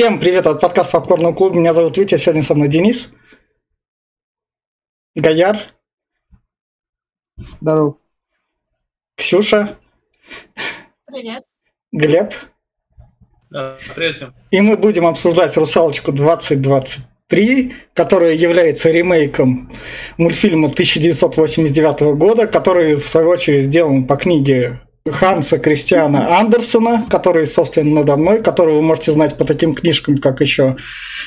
Всем привет от подкаста Попкорного клуба. Меня зовут Витя, сегодня со мной Денис. Гаяр. Здорово. Ксюша. Привет. Глеб. Да, привет всем. И мы будем обсуждать «Русалочку 2023», которая является ремейком мультфильма 1989 года, который, в свою очередь, сделан по книге Ханса Кристиана Андерсона, который, собственно, надо мной, которого вы можете знать по таким книжкам, как еще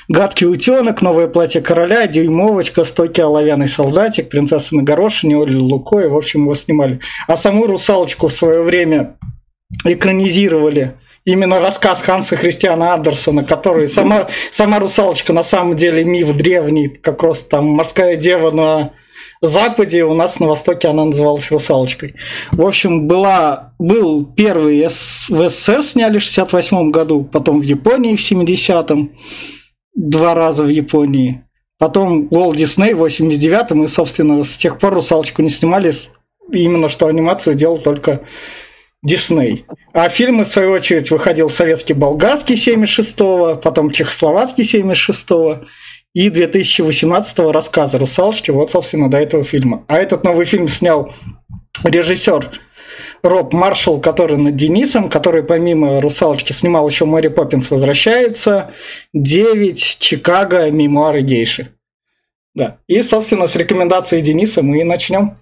«Гадкий утенок», «Новое платье короля», «Дюймовочка», «Стойкий оловянный солдатик», «Принцесса на горошине», «Оля Луко», и, в общем, его снимали. А саму «Русалочку» в свое время экранизировали именно рассказ Ханса Христиана Андерсона, который сама, сама русалочка на самом деле миф древний, как раз там морская дева на Западе, у нас на Востоке она называлась «Русалочкой». В общем, была, был первый С, в СССР сняли в 68 году, потом в Японии в 70-м, два раза в Японии. Потом Walt Disney в 89-м, и, собственно, с тех пор «Русалочку» не снимали, именно что анимацию делал только Дисней. А фильмы, в свою очередь, выходил советский болгарский 76-го, потом чехословацкий 76-го, и 2018 рассказа «Русалочки», вот, собственно, до этого фильма. А этот новый фильм снял режиссер Роб Маршалл, который над Денисом, который помимо «Русалочки» снимал еще «Мэри Поппинс возвращается», «Девять», «Чикаго», «Мемуары гейши». Да. И, собственно, с рекомендацией Дениса мы и начнем.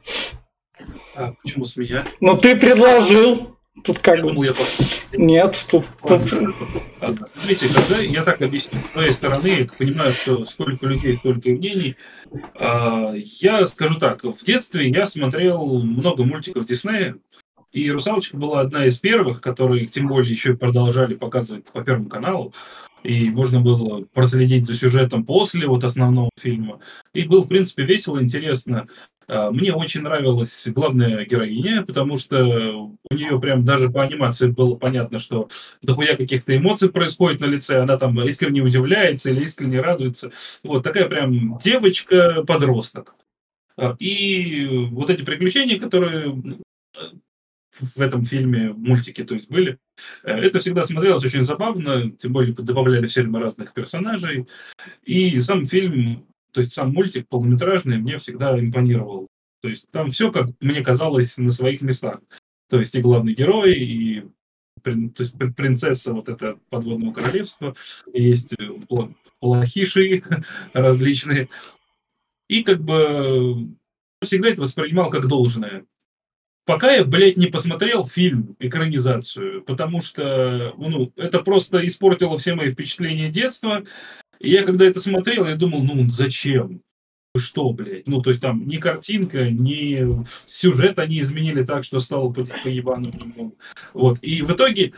А почему с меня? Ну, ты предложил. Тут как бы... я Нет, тут... Смотрите, когда я так объясню, с твоей стороны, я понимаю, что сколько людей, столько мнений. А, Я скажу так, в детстве я смотрел много мультиков Диснея, и «Русалочка» была одна из первых, которые, тем более, еще и продолжали показывать по Первому каналу. И можно было проследить за сюжетом после вот основного фильма. И было, в принципе, весело, интересно. А, Мне очень нравилась главная героиня, потому что у нее прям даже по анимации было понятно, что дохуя каких-то эмоций происходит на лице, она там искренне удивляется или искренне радуется. Вот такая прям девочка-подросток. А, И вот эти приключения, которые в этом фильме, мультике, то есть были, э, это всегда смотрелось очень забавно, тем более добавляли в фильмы разных персонажей. И сам фильм, то есть сам мультик полнометражный мне всегда импонировал. То есть там все, как мне казалось, на своих местах. То есть и главный герой, и то есть пр- принцесса вот это подводного королевства, есть э, плохиши различные. И как бы всегда это воспринимал как должное. Пока я, блядь, не посмотрел фильм, экранизацию, потому что, ну, это просто испортило все мои впечатления детства. И я когда это смотрел, я думал, ну, зачем? Что, блядь? Ну, то есть там ни картинка, ни сюжет они изменили так, что стало по, ебану. Вот. И в итоге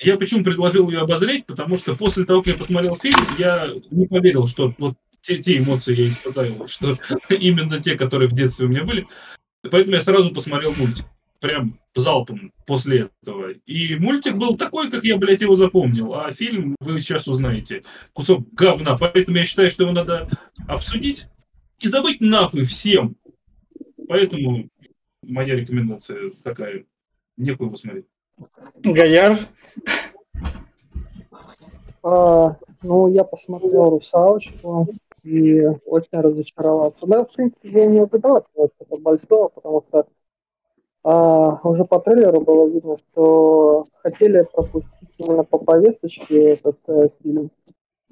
я почему предложил ее обозреть, потому что после того, как я посмотрел фильм, я не поверил, что вот те, те эмоции я испытал, что именно те, которые в детстве у меня были. Поэтому я сразу посмотрел мультик. Прям залпом после этого. И мультик был такой, как я, блядь, его запомнил. А фильм вы сейчас узнаете. Кусок говна. Поэтому я считаю, что его надо обсудить и забыть нахуй всем. Поэтому моя рекомендация такая. Нехуй его смотреть. Гаяр. А, ну, я посмотрел «Русалочку» и очень разочаровался. Да, в принципе, я не ожидал чего-то большого, потому что а, уже по трейлеру было видно, что хотели пропустить именно по повесточке этот э, фильм.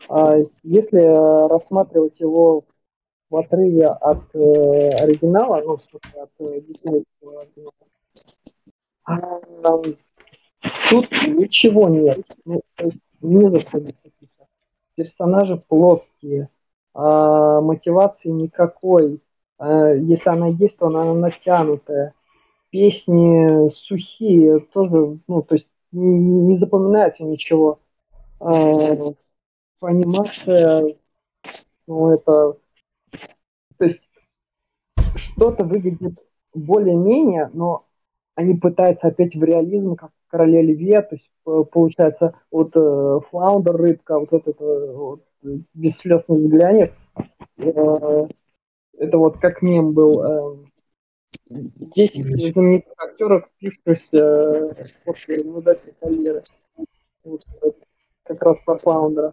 А если рассматривать его в отрыве от э, оригинала, ну, в смысле, от э, диснейского оригинала, а, тут ничего нет. Ну, то есть не за что. Персонажи плоские, мотивации никакой. А, если она есть, то она натянутая. Песни сухие, тоже, ну, то есть не, не запоминается ничего. А, анимация, ну, это, то есть что-то выглядит более-менее, но они пытаются опять в реализм, как короле льве, то есть э, получается вот э, флаундер рыбка, вот этот э, вот, без слез не взглянет. Э, это вот как мем был. Э, 10 знаменитых актеров, впившихся после наблюдательной карьеры. Вот, э, как раз про Флаундера.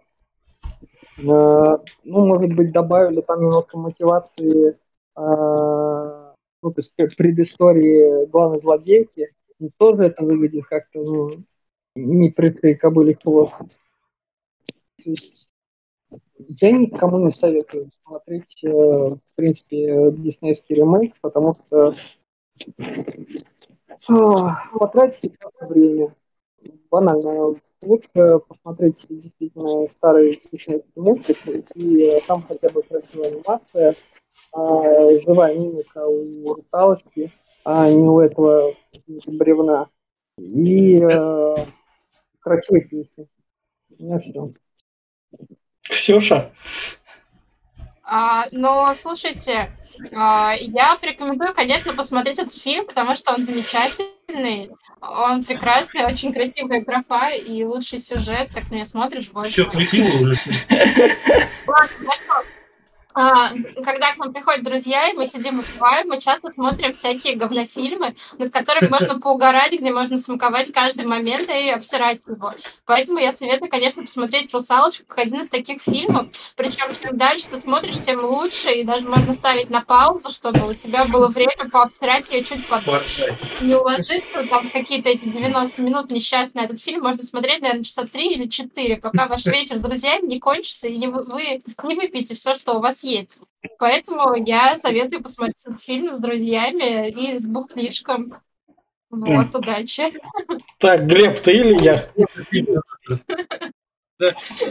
Э, ну, может быть, добавили там немножко мотивации, э, ну, то есть предыстории главной злодейки. Тоже это выглядит как-то, ну, не прицей кобыли хвост. Я никому не советую смотреть, э, в принципе, диснейский ремейк, потому что потратить время. Банально. Лучше посмотреть действительно старые диснейские мультики, и там хотя бы красивая анимация, а, живая мимика у русалочки, а не у этого бревна. И э, красивые песни. У меня все. Ксюша? А, ну, слушайте, а, я порекомендую, конечно, посмотреть этот фильм, потому что он замечательный, он прекрасный, очень красивая графа и лучший сюжет, так на меня смотришь больше. Что, прикинула уже? Ладно, хорошо. А, когда к нам приходят друзья, и мы сидим и выпиваем, мы часто смотрим всякие говнофильмы, над которыми можно поугарать, где можно смаковать каждый момент и обсирать его. Поэтому я советую, конечно, посмотреть «Русалочку» как один из таких фильмов. Причем, чем дальше ты смотришь, тем лучше, и даже можно ставить на паузу, чтобы у тебя было время пообсирать ее чуть подольше. Не уложиться там какие-то эти 90 минут несчастный этот фильм можно смотреть, наверное, часа 3 или 4, пока ваш вечер с друзьями не кончится, и не вы, вы не выпьете все, что у вас есть. Поэтому я советую посмотреть этот фильм с друзьями и с бухлишком. Вот, удачи. Так, Глеб, ты или я?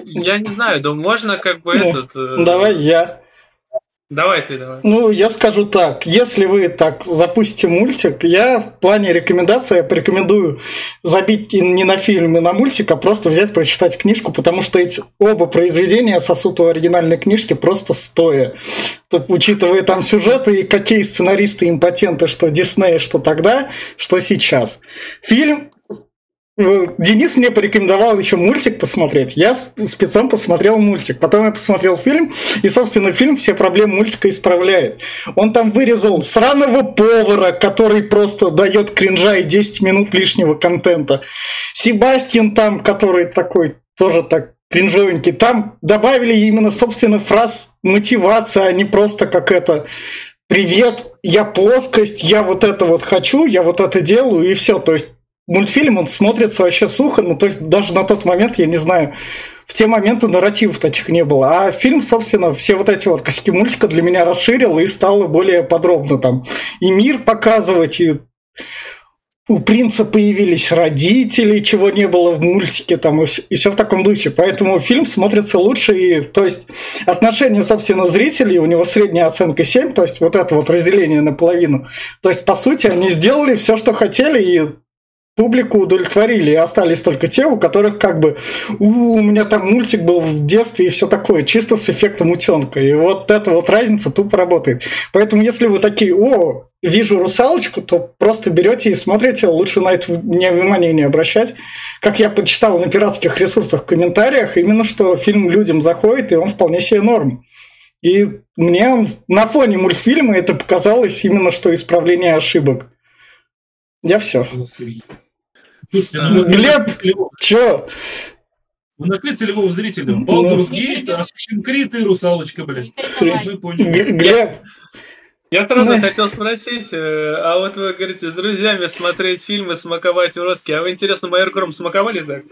Я не знаю, да можно как бы Ну, этот... э, Давай я. Давай ты, давай. Ну, я скажу так, если вы так запустите мультик, я в плане рекомендации порекомендую забить не на фильм, и на мультик, а просто взять, прочитать книжку, потому что эти оба произведения сосут у оригинальной книжки просто стоя. То- Учитывая там сюжеты и какие сценаристы импотенты, что Дисней, что тогда, что сейчас. Фильм Денис мне порекомендовал еще мультик посмотреть. Я спецом посмотрел мультик. Потом я посмотрел фильм, и, собственно, фильм все проблемы мультика исправляет. Он там вырезал сраного повара, который просто дает кринжа и 10 минут лишнего контента. Себастьян там, который такой тоже так кринжовенький. Там добавили именно, собственно, фраз мотивация, а не просто как это «Привет, я плоскость, я вот это вот хочу, я вот это делаю», и все. То есть мультфильм, он смотрится вообще сухо, ну, то есть даже на тот момент, я не знаю, в те моменты нарративов таких не было. А фильм, собственно, все вот эти вот косяки мультика для меня расширил и стало более подробно там и мир показывать, и у принца появились родители, чего не было в мультике, там, и все в таком духе. Поэтому фильм смотрится лучше, и, то есть, отношение, собственно, зрителей, у него средняя оценка 7, то есть, вот это вот разделение наполовину. То есть, по сути, они сделали все, что хотели, и публику удовлетворили, и остались только те, у которых как бы у, у меня там мультик был в детстве и все такое, чисто с эффектом утенка. И вот эта вот разница тупо работает. Поэтому если вы такие, о, вижу русалочку, то просто берете и смотрите, лучше на это не- внимание не обращать. Как я почитал на пиратских ресурсах в комментариях, именно что фильм людям заходит, и он вполне себе норм. И мне на фоне мультфильма это показалось именно что исправление ошибок. Я все. Мы Глеб! Чё? Мы нашли целевого зрителя. Baldur's Gate, Assassin's Creed и Русалочка, блин. Мы поняли. Глеб, Я сразу Ну. хотел спросить, э, а вот вы говорите, с друзьями смотреть фильмы, смаковать уродские, а вы, интересно, Майор Гром смаковали, так?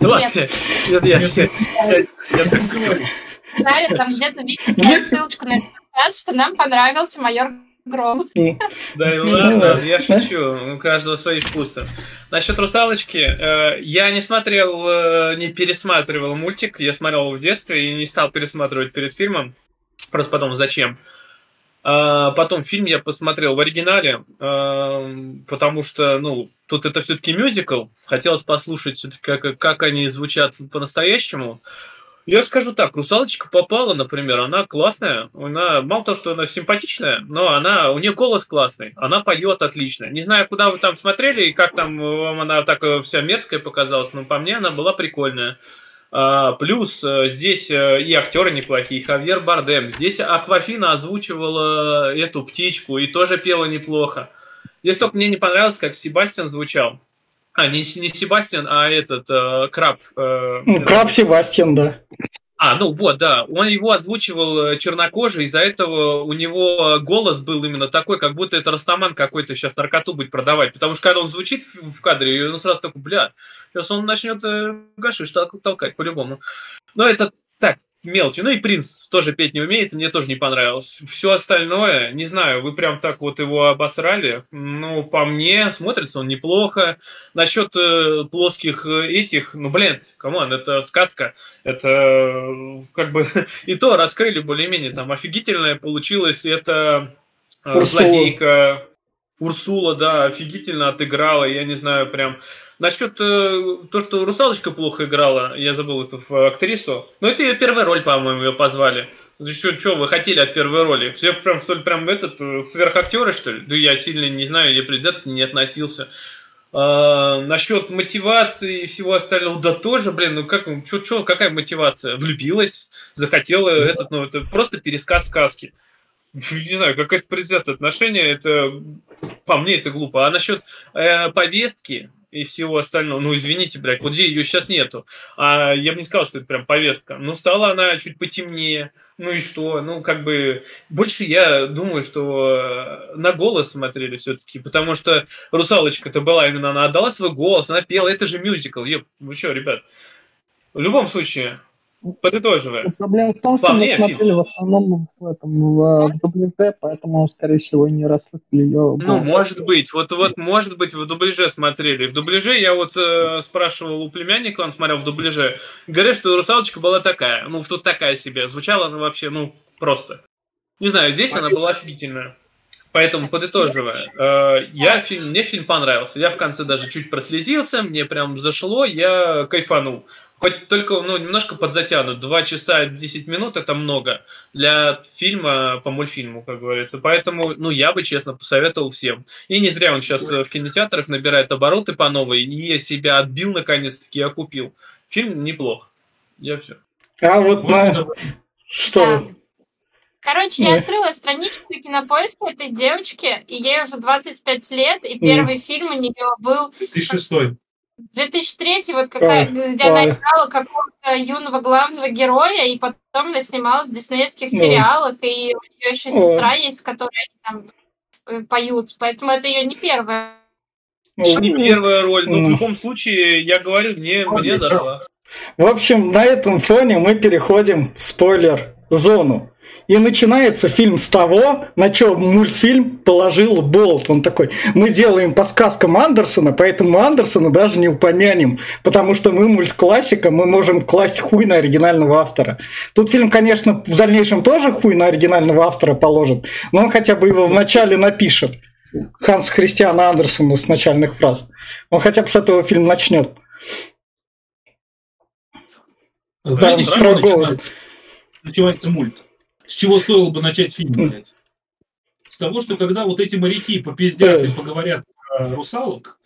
Ну ладно, нет, я, я, так говорю. Дарья, там где-то видишь ссылочку на этот что нам понравился майор Гром. Да, ну ладно, я шучу, у каждого свои вкусы. Насчет русалочки, э, я не смотрел, э, не пересматривал мультик, я смотрел его в детстве и не стал пересматривать перед фильмом. Просто подумал, зачем. А, Потом фильм я посмотрел в оригинале, э, потому что, ну, тут это все-таки мюзикл. Хотелось послушать все-таки, как, как они звучат по-настоящему. Я скажу так, русалочка попала, например, она классная, она мало того, что она симпатичная, но она, у нее голос классный, она поет отлично. Не знаю, куда вы там смотрели и как там вам она так э, вся мерзкая показалась, но по мне она была прикольная. А, плюс э, здесь э, и актеры неплохие, Хавьер Бардем. Здесь Аквафина озвучивала эту птичку и тоже пела неплохо. Здесь только мне не понравилось, как Себастьян звучал. А, не, не Себастьян, а этот, э, Краб. Э, Ну, Краб Себастьян, да. А, ну вот, да. Он его озвучивал э, чернокожий, из-за этого у него голос был именно такой, как будто это Растаман какой-то сейчас наркоту будет продавать. Потому что когда он звучит в кадре, он сразу такой, бля, сейчас он начнет э, гашиш тол- толкать по-любому. Но это так, мелочи. Ну и принц тоже петь не умеет, мне тоже не понравилось. Все остальное, не знаю, вы прям так вот его обосрали. Ну, по мне, смотрится он неплохо. Насчет э, плоских э, этих, ну, блин, come on, это сказка. Это э, как бы и то раскрыли более-менее. Там офигительное получилось. Это э, злодейка Урсула, да, офигительно отыграла. Я не знаю, прям Насчет э, то, что русалочка плохо играла, я забыл эту актрису. Но это ее первая роль, по-моему, ее позвали. Что, что вы хотели от первой роли? Все прям, что ли, прям этот, э, сверхактеры, что ли? Да я сильно не знаю, я предвзято к ней не относился. А, насчет мотивации и всего остального, да тоже, блин, ну как, ну, чё, чё, какая мотивация? Влюбилась, захотела этот, ну это просто пересказ сказки. Не знаю, какое-то предвзятое отношение, это, по мне, это глупо. А насчет э, повестки и всего остального, ну извините, блядь, вот где ее сейчас нету. А я бы не сказал, что это прям повестка. Ну, стала она чуть потемнее, ну и что? Ну, как бы, больше я думаю, что э, на голос смотрели все-таки, потому что русалочка-то была именно, она отдала свой голос, она пела, это же мюзикл. Еп, вы что, ребят? В любом случае, подытоживая. Проблема в том, что мы смотрели в основном в этом в, в дубляже, поэтому, скорее всего, не расслышали ее. Ну, может быть, вот, вот, может быть, в дубляже смотрели. В дубляже я вот э, спрашивал у племянника, он смотрел в дубляже, говорят, что русалочка была такая, ну, тут такая себе, звучала она вообще, ну, просто. Не знаю, здесь она была офигительная. Поэтому, подытоживая, э, я фильм, мне фильм понравился. Я в конце даже чуть прослезился, мне прям зашло, я кайфанул. Хоть только ну, немножко подзатянут. Два часа 10 минут это много для фильма по мультфильму, как говорится. Поэтому, ну, я бы, честно, посоветовал всем. И не зря он сейчас в кинотеатрах набирает обороты по новой, и я себя отбил наконец-таки, я купил. Фильм неплох. Я все. А вот на... это- Что? Да. Короче, я Да. открыла страничку на кинопоиске этой девочки, и ей уже 25 лет, и первый фильм у нее был 2006 2003, вот какая, Ой, где она ой. играла какого-то юного главного героя, и потом она снималась в диснеевских Ну. сериалах, и у нее еще Ой. сестра есть, с которой они там э, поют, поэтому это ее не первая. Ну, Не первая роль, но в М. любом случае, я говорю, мне, мне зашла. В общем, на этом фоне мы переходим в спойлер-зону. И начинается фильм с того, на чем мультфильм положил болт. Он такой, мы делаем по сказкам Андерсона, поэтому Андерсона даже не упомянем, потому что мы мультклассика, мы можем класть хуй на оригинального автора. Тут фильм, конечно, в дальнейшем тоже хуй на оригинального автора положит, но он хотя бы его вначале напишет. Ханс Христиана Андерсона с начальных фраз. Он хотя бы с этого фильм начнет. Знаете, Да, про голос. начинается мульт? С чего стоило бы начать фильм, блядь? С того, что когда вот эти моряки попиздят и поговорят про русалок,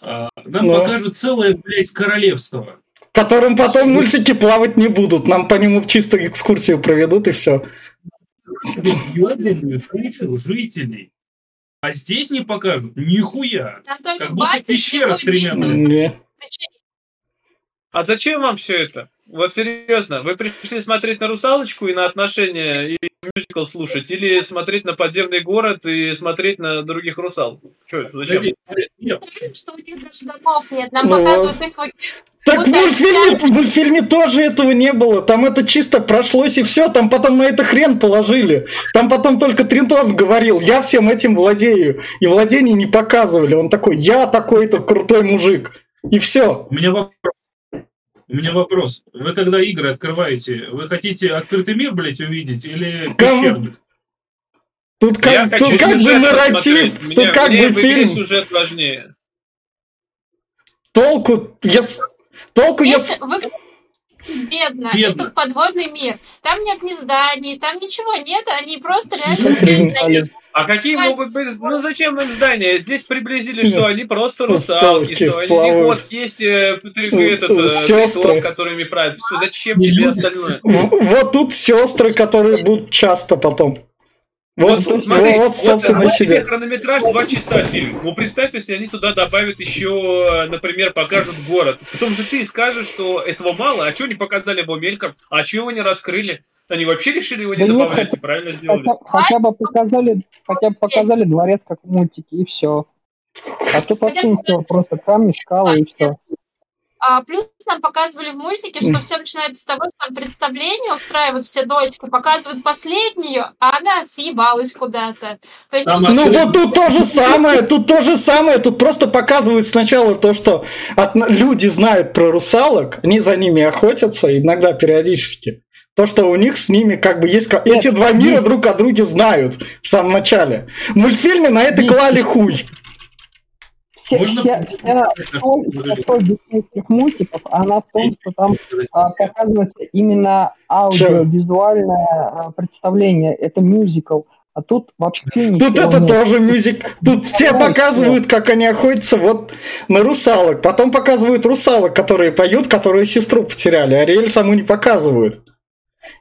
а, нам Ну. покажут целое, блядь, королевство. которым потом мультики плавать не будут. Нам по нему чисто экскурсию проведут и все. Жителей. А здесь не покажут нихуя. Там только Как будто батя пещера с тремя ногами. А зачем вам все это? Вот серьезно, вы пришли смотреть на русалочку и на отношения и мюзикл слушать, или смотреть на подземный город и смотреть на других русал? Че, зачем? Нет, Что у них даже домов нет, нам показывают их Так в мультфильме, в мультфильме тоже этого не было. Там это чисто прошлось и все. Там потом на это хрен положили. Там потом только Тринтон говорил, я всем этим владею. И владение не показывали. Он такой, я такой-то крутой мужик. И все. У меня вопрос. У меня вопрос. Вы когда игры открываете, вы хотите открытый мир, блядь, увидеть или Кому? пещерный? Тут как, тут как бы нарратив, посмотреть. тут Мне- как мне бы фильм. сюжет важнее. Толку, ес- толку, Есть ес- вы... Бедно. Бедно. Этот подводный мир. Там нет ни зданий, там ничего нет, они просто реально. А какие могут быть... Ну зачем им здания? Здесь приблизили, что они просто русалки, что они вот есть э, Ну, этот, э, которыми правят. Всё, Зачем тебе люди. остальное? В- Вот тут сестры, которые будут часто потом. Вот, вот, смотри, вот, собственно, вот, сидят. хронометраж 2 часа фильм. Ну, представь, если они туда добавят еще, например, покажут город. Потом же ты скажешь, что этого мало, а что не показали его мельком, а чего не раскрыли? Они вообще решили его не да добавлять нет, и правильно сделали. Хотя, хотя бы показали, хотя бы показали дворец как в мультике, и все. А тут вообще ничего, просто камни, скалы и все. А, плюс нам показывали в мультике, что все начинается с того, что представление устраивают все дочки, показывают последнюю, а она съебалась куда-то. То есть, ну, ну вот тут то же самое, тут то же самое, тут просто показывают сначала то, что от, люди знают про русалок, они за ними охотятся, иногда периодически. То, что у них с ними как бы есть... Нет, Эти два мира нет. друг о друге знают в самом начале. В мультфильме на это клали хуй. Можно... Вся, вся соль диснейских мультиков, она в том, что там а, показывается именно аудиовизуальное а, представление. Это мюзикл. А тут вообще Тут это нет. тоже мюзик. Тут все показывают, как они охотятся вот на русалок. Потом показывают русалок, которые поют, которые сестру потеряли. Ариэль саму не показывают.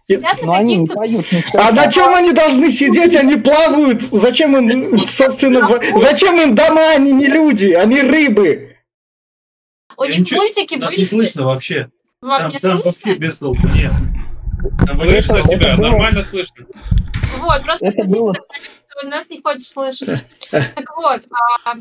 Сидят на каких-то... Поют, а на чем они должны сидеть? Они плавают. Зачем им, собственно, зачем им дома, они не люди, они рыбы. У них мультики были... не слышно вообще. Вам там, там вообще без толку нет. Там слышно тебя, нормально слышно. Вот, просто это было... нас не хочешь слышать. Так вот, а,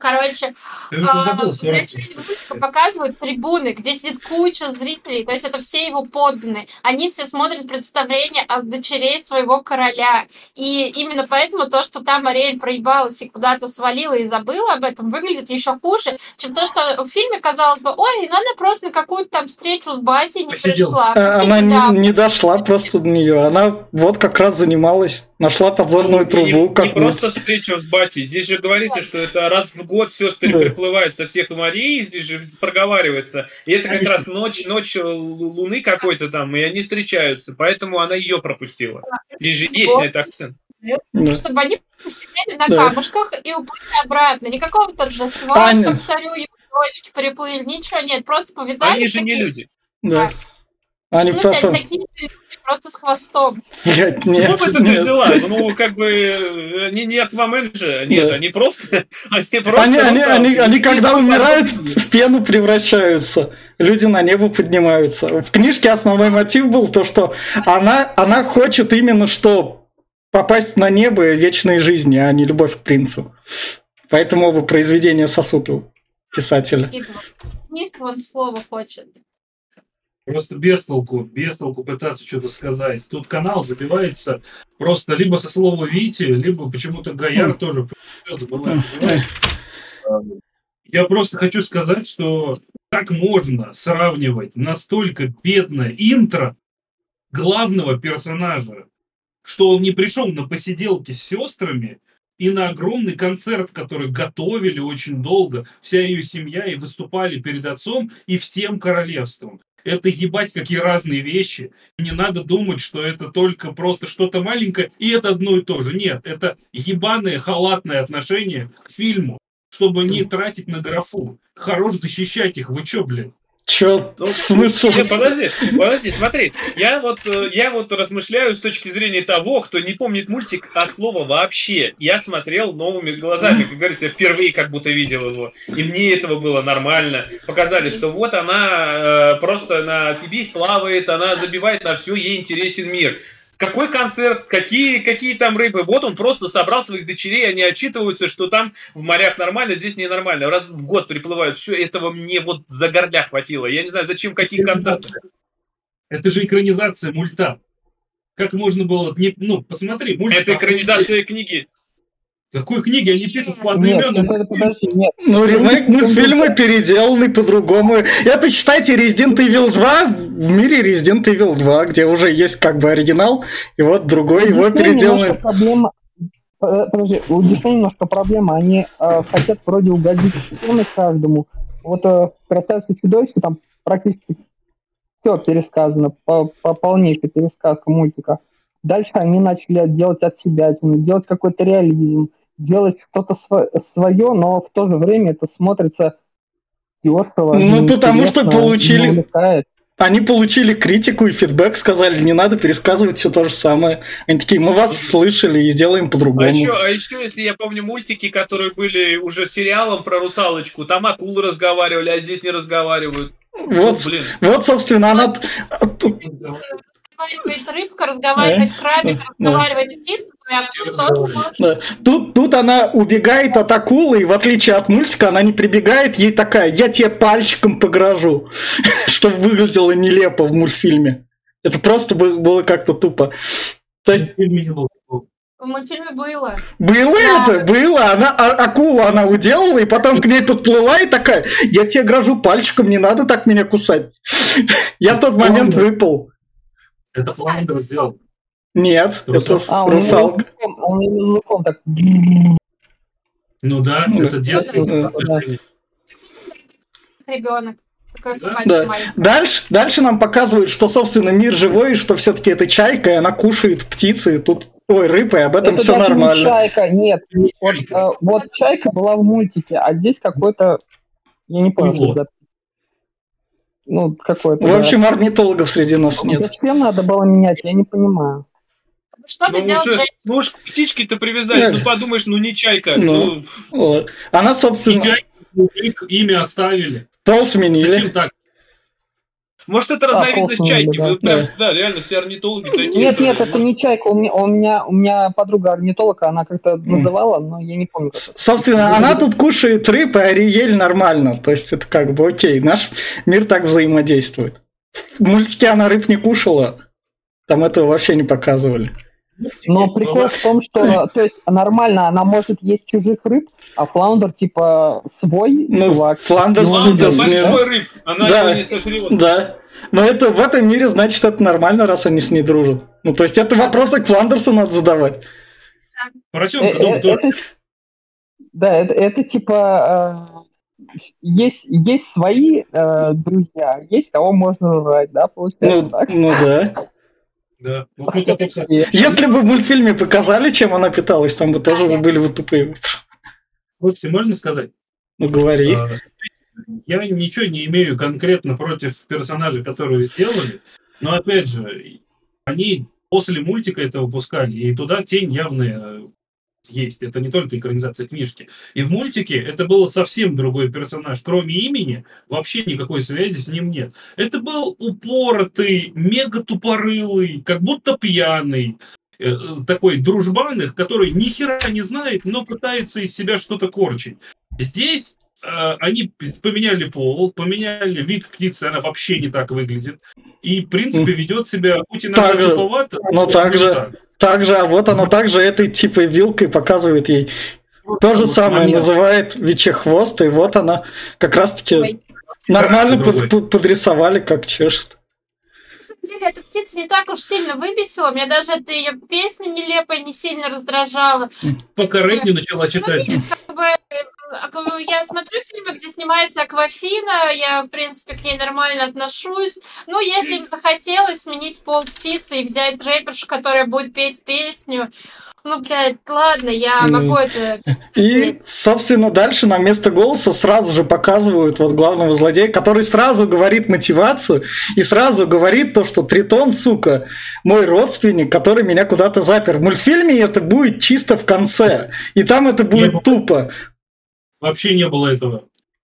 Короче, а, в начале мультика показывают трибуны, где сидит куча зрителей, то есть это все его подданные. Они все смотрят представление от дочерей своего короля. И именно поэтому то, что там Ариэль проебалась и куда-то свалила и забыла об этом, выглядит еще хуже, чем то, что в фильме казалось бы, ой, ну она просто на какую-то там встречу с батей не Посидел. пришла. А, она не, не дошла просто до нее. Она вот как раз занималась, нашла подзорную трубу. Не, не просто встреча с батей. Здесь же говорится, что это раз в год сестры да. приплывают со всех Марии, здесь же проговаривается. И это как раз ночь, ночь Луны какой-то там, и они встречаются. Поэтому она ее пропустила. Здесь же есть на это акцент. Да. Чтобы они посидели на да. камушках и уплыли обратно. Никакого торжества, Аня. чтобы царю его дочки приплыли, ничего нет. Просто повидались. Они же такие... не люди. Да. Они в смысле, они такие просто с хвостом. Блять, нет. Ну, это ты взяла? Ну, как бы, не, не Аквамен же. Нет, да. они просто... Они, просто они, они, они, они, когда умирают, в пену превращаются. Люди на небо поднимаются. В книжке основной мотив был то, что она, она хочет именно что попасть на небо вечной жизни, а не любовь к принцу. Поэтому оба произведения сосут у писателя. Низ он слово хочет. Просто без толку, без толку пытаться что-то сказать. Тут канал забивается просто либо со слова Вити, либо почему-то Гаяр mm. тоже забывает. Я просто хочу сказать, что как можно сравнивать настолько бедное интро главного персонажа, что он не пришел на посиделки с сестрами и на огромный концерт, который готовили очень долго, вся ее семья и выступали перед отцом и всем королевством это ебать какие разные вещи. Не надо думать, что это только просто что-то маленькое, и это одно и то же. Нет, это ебаное халатное отношение к фильму, чтобы не тратить на графу. Хорош защищать их, вы чё, блядь? Чё, ну, смысл? Нет, подожди, подожди, смотри. Я вот, э, я вот размышляю с точки зрения того, кто не помнит мультик от слова вообще. Я смотрел новыми глазами, как говорится, впервые как будто видел его. И мне этого было нормально. Показали, что вот она э, просто на фибись плавает, она забивает на все, ей интересен мир. Какой концерт, какие, какие там рыбы. Вот он просто собрал своих дочерей, они отчитываются, что там в морях нормально, здесь ненормально. Раз в год приплывают. Все, этого мне вот за горля хватило. Я не знаю, зачем, какие концерты. Это же экранизация мульта. Как можно было... Не, ну, посмотри, мультик... Это экранизация книги. Какой книги? Они пишут по одноименным. Нет, подожди, нет. Ну, ремейк мультфильма переделанный по-другому. Это, считайте, Resident Evil 2 в мире Resident Evil 2, где уже есть как бы оригинал, и вот другой его переделанный. Проблема, подожди, у Диснея немножко проблема. Они э, хотят вроде угодить каждому. Вот э, «Красавица чудовище» там практически все пересказано, по, по полнейшей пересказка мультика. Дальше они начали делать от себя, делать какой-то реализм делать что-то свое, но в то же время это смотрится дешево. Ну, потому что получили... Они получили критику и фидбэк, сказали, не надо пересказывать все то же самое. Они такие, мы вас слышали и сделаем по-другому. А еще, а еще, если я помню мультики, которые были уже сериалом про русалочку, там акулы разговаривали, а здесь не разговаривают. Вот, Ну, блин. вот, собственно, она... Разговаривает рыбка, разговаривает крабик, разговаривает птица, акула. Да. Тут, тут она убегает от акулы, и в отличие от мультика, она не прибегает, ей такая, я тебе пальчиком погрожу, чтобы выглядело нелепо в мультфильме. Это просто бы- было как-то тупо. То есть В мультфильме было. было Да. это, было, она, а- акулу она уделала, и потом к ней подплыла и такая, я тебе грожу пальчиком, не надо так меня кусать. Я в тот момент выпал. Это Фландер сделал. Нет, это Русалка. А, он русалка. он языком так... Ну да, Ну, это детский да, да. отношение. Ребенок. Такой Да? собачка Да. Дальше, дальше нам показывают, что, собственно, мир живой, и что все-таки это чайка, и она кушает птицы, и тут, ой, рыбы, и об этом Это все даже не нормально. чайка, нет. Вот, э, вот чайка была в мультике, а здесь какой-то... Я не помню, что за... Ну, какой-то... В да. общем, орнитологов среди нас нет. Зачем надо было менять, я не понимаю. Что бы Ну делать уже, женщина? ну уж к птичке-то привязались, Да. ну подумаешь, ну не чайка. Ну. Ну, Вот. Она, собственно, имя оставили. пол Зачем сменили. так? может это А, разновидность просто чайки. Вы прям, да. да, реально все орнитологи такие. Нет, нет, это не чайка. У меня, у меня, у меня подруга орнитолог, она как-то называла, но я не помню. Собственно, она тут кушает рыб, и Ариель нормально. То есть это как бы окей, наш мир так взаимодействует. В мультике она рыб не кушала, там этого вообще не показывали. Но прикол в том, что, то есть, нормально, она может есть чужих рыб, а флаундер, типа, свой Ну, чувак. Фландер Фландер ест, смел. большой рыб, она Да. его не сожрет. Да. Но это в этом мире, значит, это нормально, раз они с ней дружат. Ну, то есть это вопросы к Фландерсу надо задавать. Э, Поросенка э, это- Да, это, это типа э, есть, есть свои э, друзья, есть кого можно жрать, да, получается Ну, так. ну да. Да. Вот мы как раз- И- Если бы в мультфильме показали, чем она питалась, там бы тоже вы были бы тупые. Слушайте, можно сказать? Ну, говори. А, Я ничего не имею конкретно против персонажей, которые сделали, но опять же, они после мультика это выпускали, и туда тень явно э, есть. Это не только экранизация книжки. И в мультике это был совсем другой персонаж. Кроме имени, вообще никакой связи с ним нет. Это был упоротый, мега тупорылый, как будто пьяный, э, такой дружбан их, который ни хера не знает, но пытается из себя что-то корчить. Здесь э, они поменяли пол, поменяли вид птицы, она вообще не так выглядит. И, в принципе, ведет себя, иногда Так туповато, Но не так же. так. Также, а вот она также этой типа вилкой показывает ей. То же самое называет Вичехвост, и вот она как раз-таки Ой. нормально под- под- подрисовали, как чешет. На самом деле, эта птица не так уж сильно выбесила. Меня даже эта ее песня нелепая не сильно раздражала. Пока не начала читать. Ну, нет, как бы я смотрю фильмы, где снимается Аквафина, я, в принципе, к ней нормально отношусь. Ну, если им захотелось сменить пол птицы и взять рэпершу, которая будет петь песню, ну, блядь, ладно, я Ну, могу это... И, собственно, дальше на место голоса сразу же показывают вот главного злодея, который сразу говорит мотивацию и сразу говорит то, что Тритон, сука, мой родственник, который меня куда-то запер. В мультфильме это будет чисто в конце, и там это будет тупо. Вообще не было этого.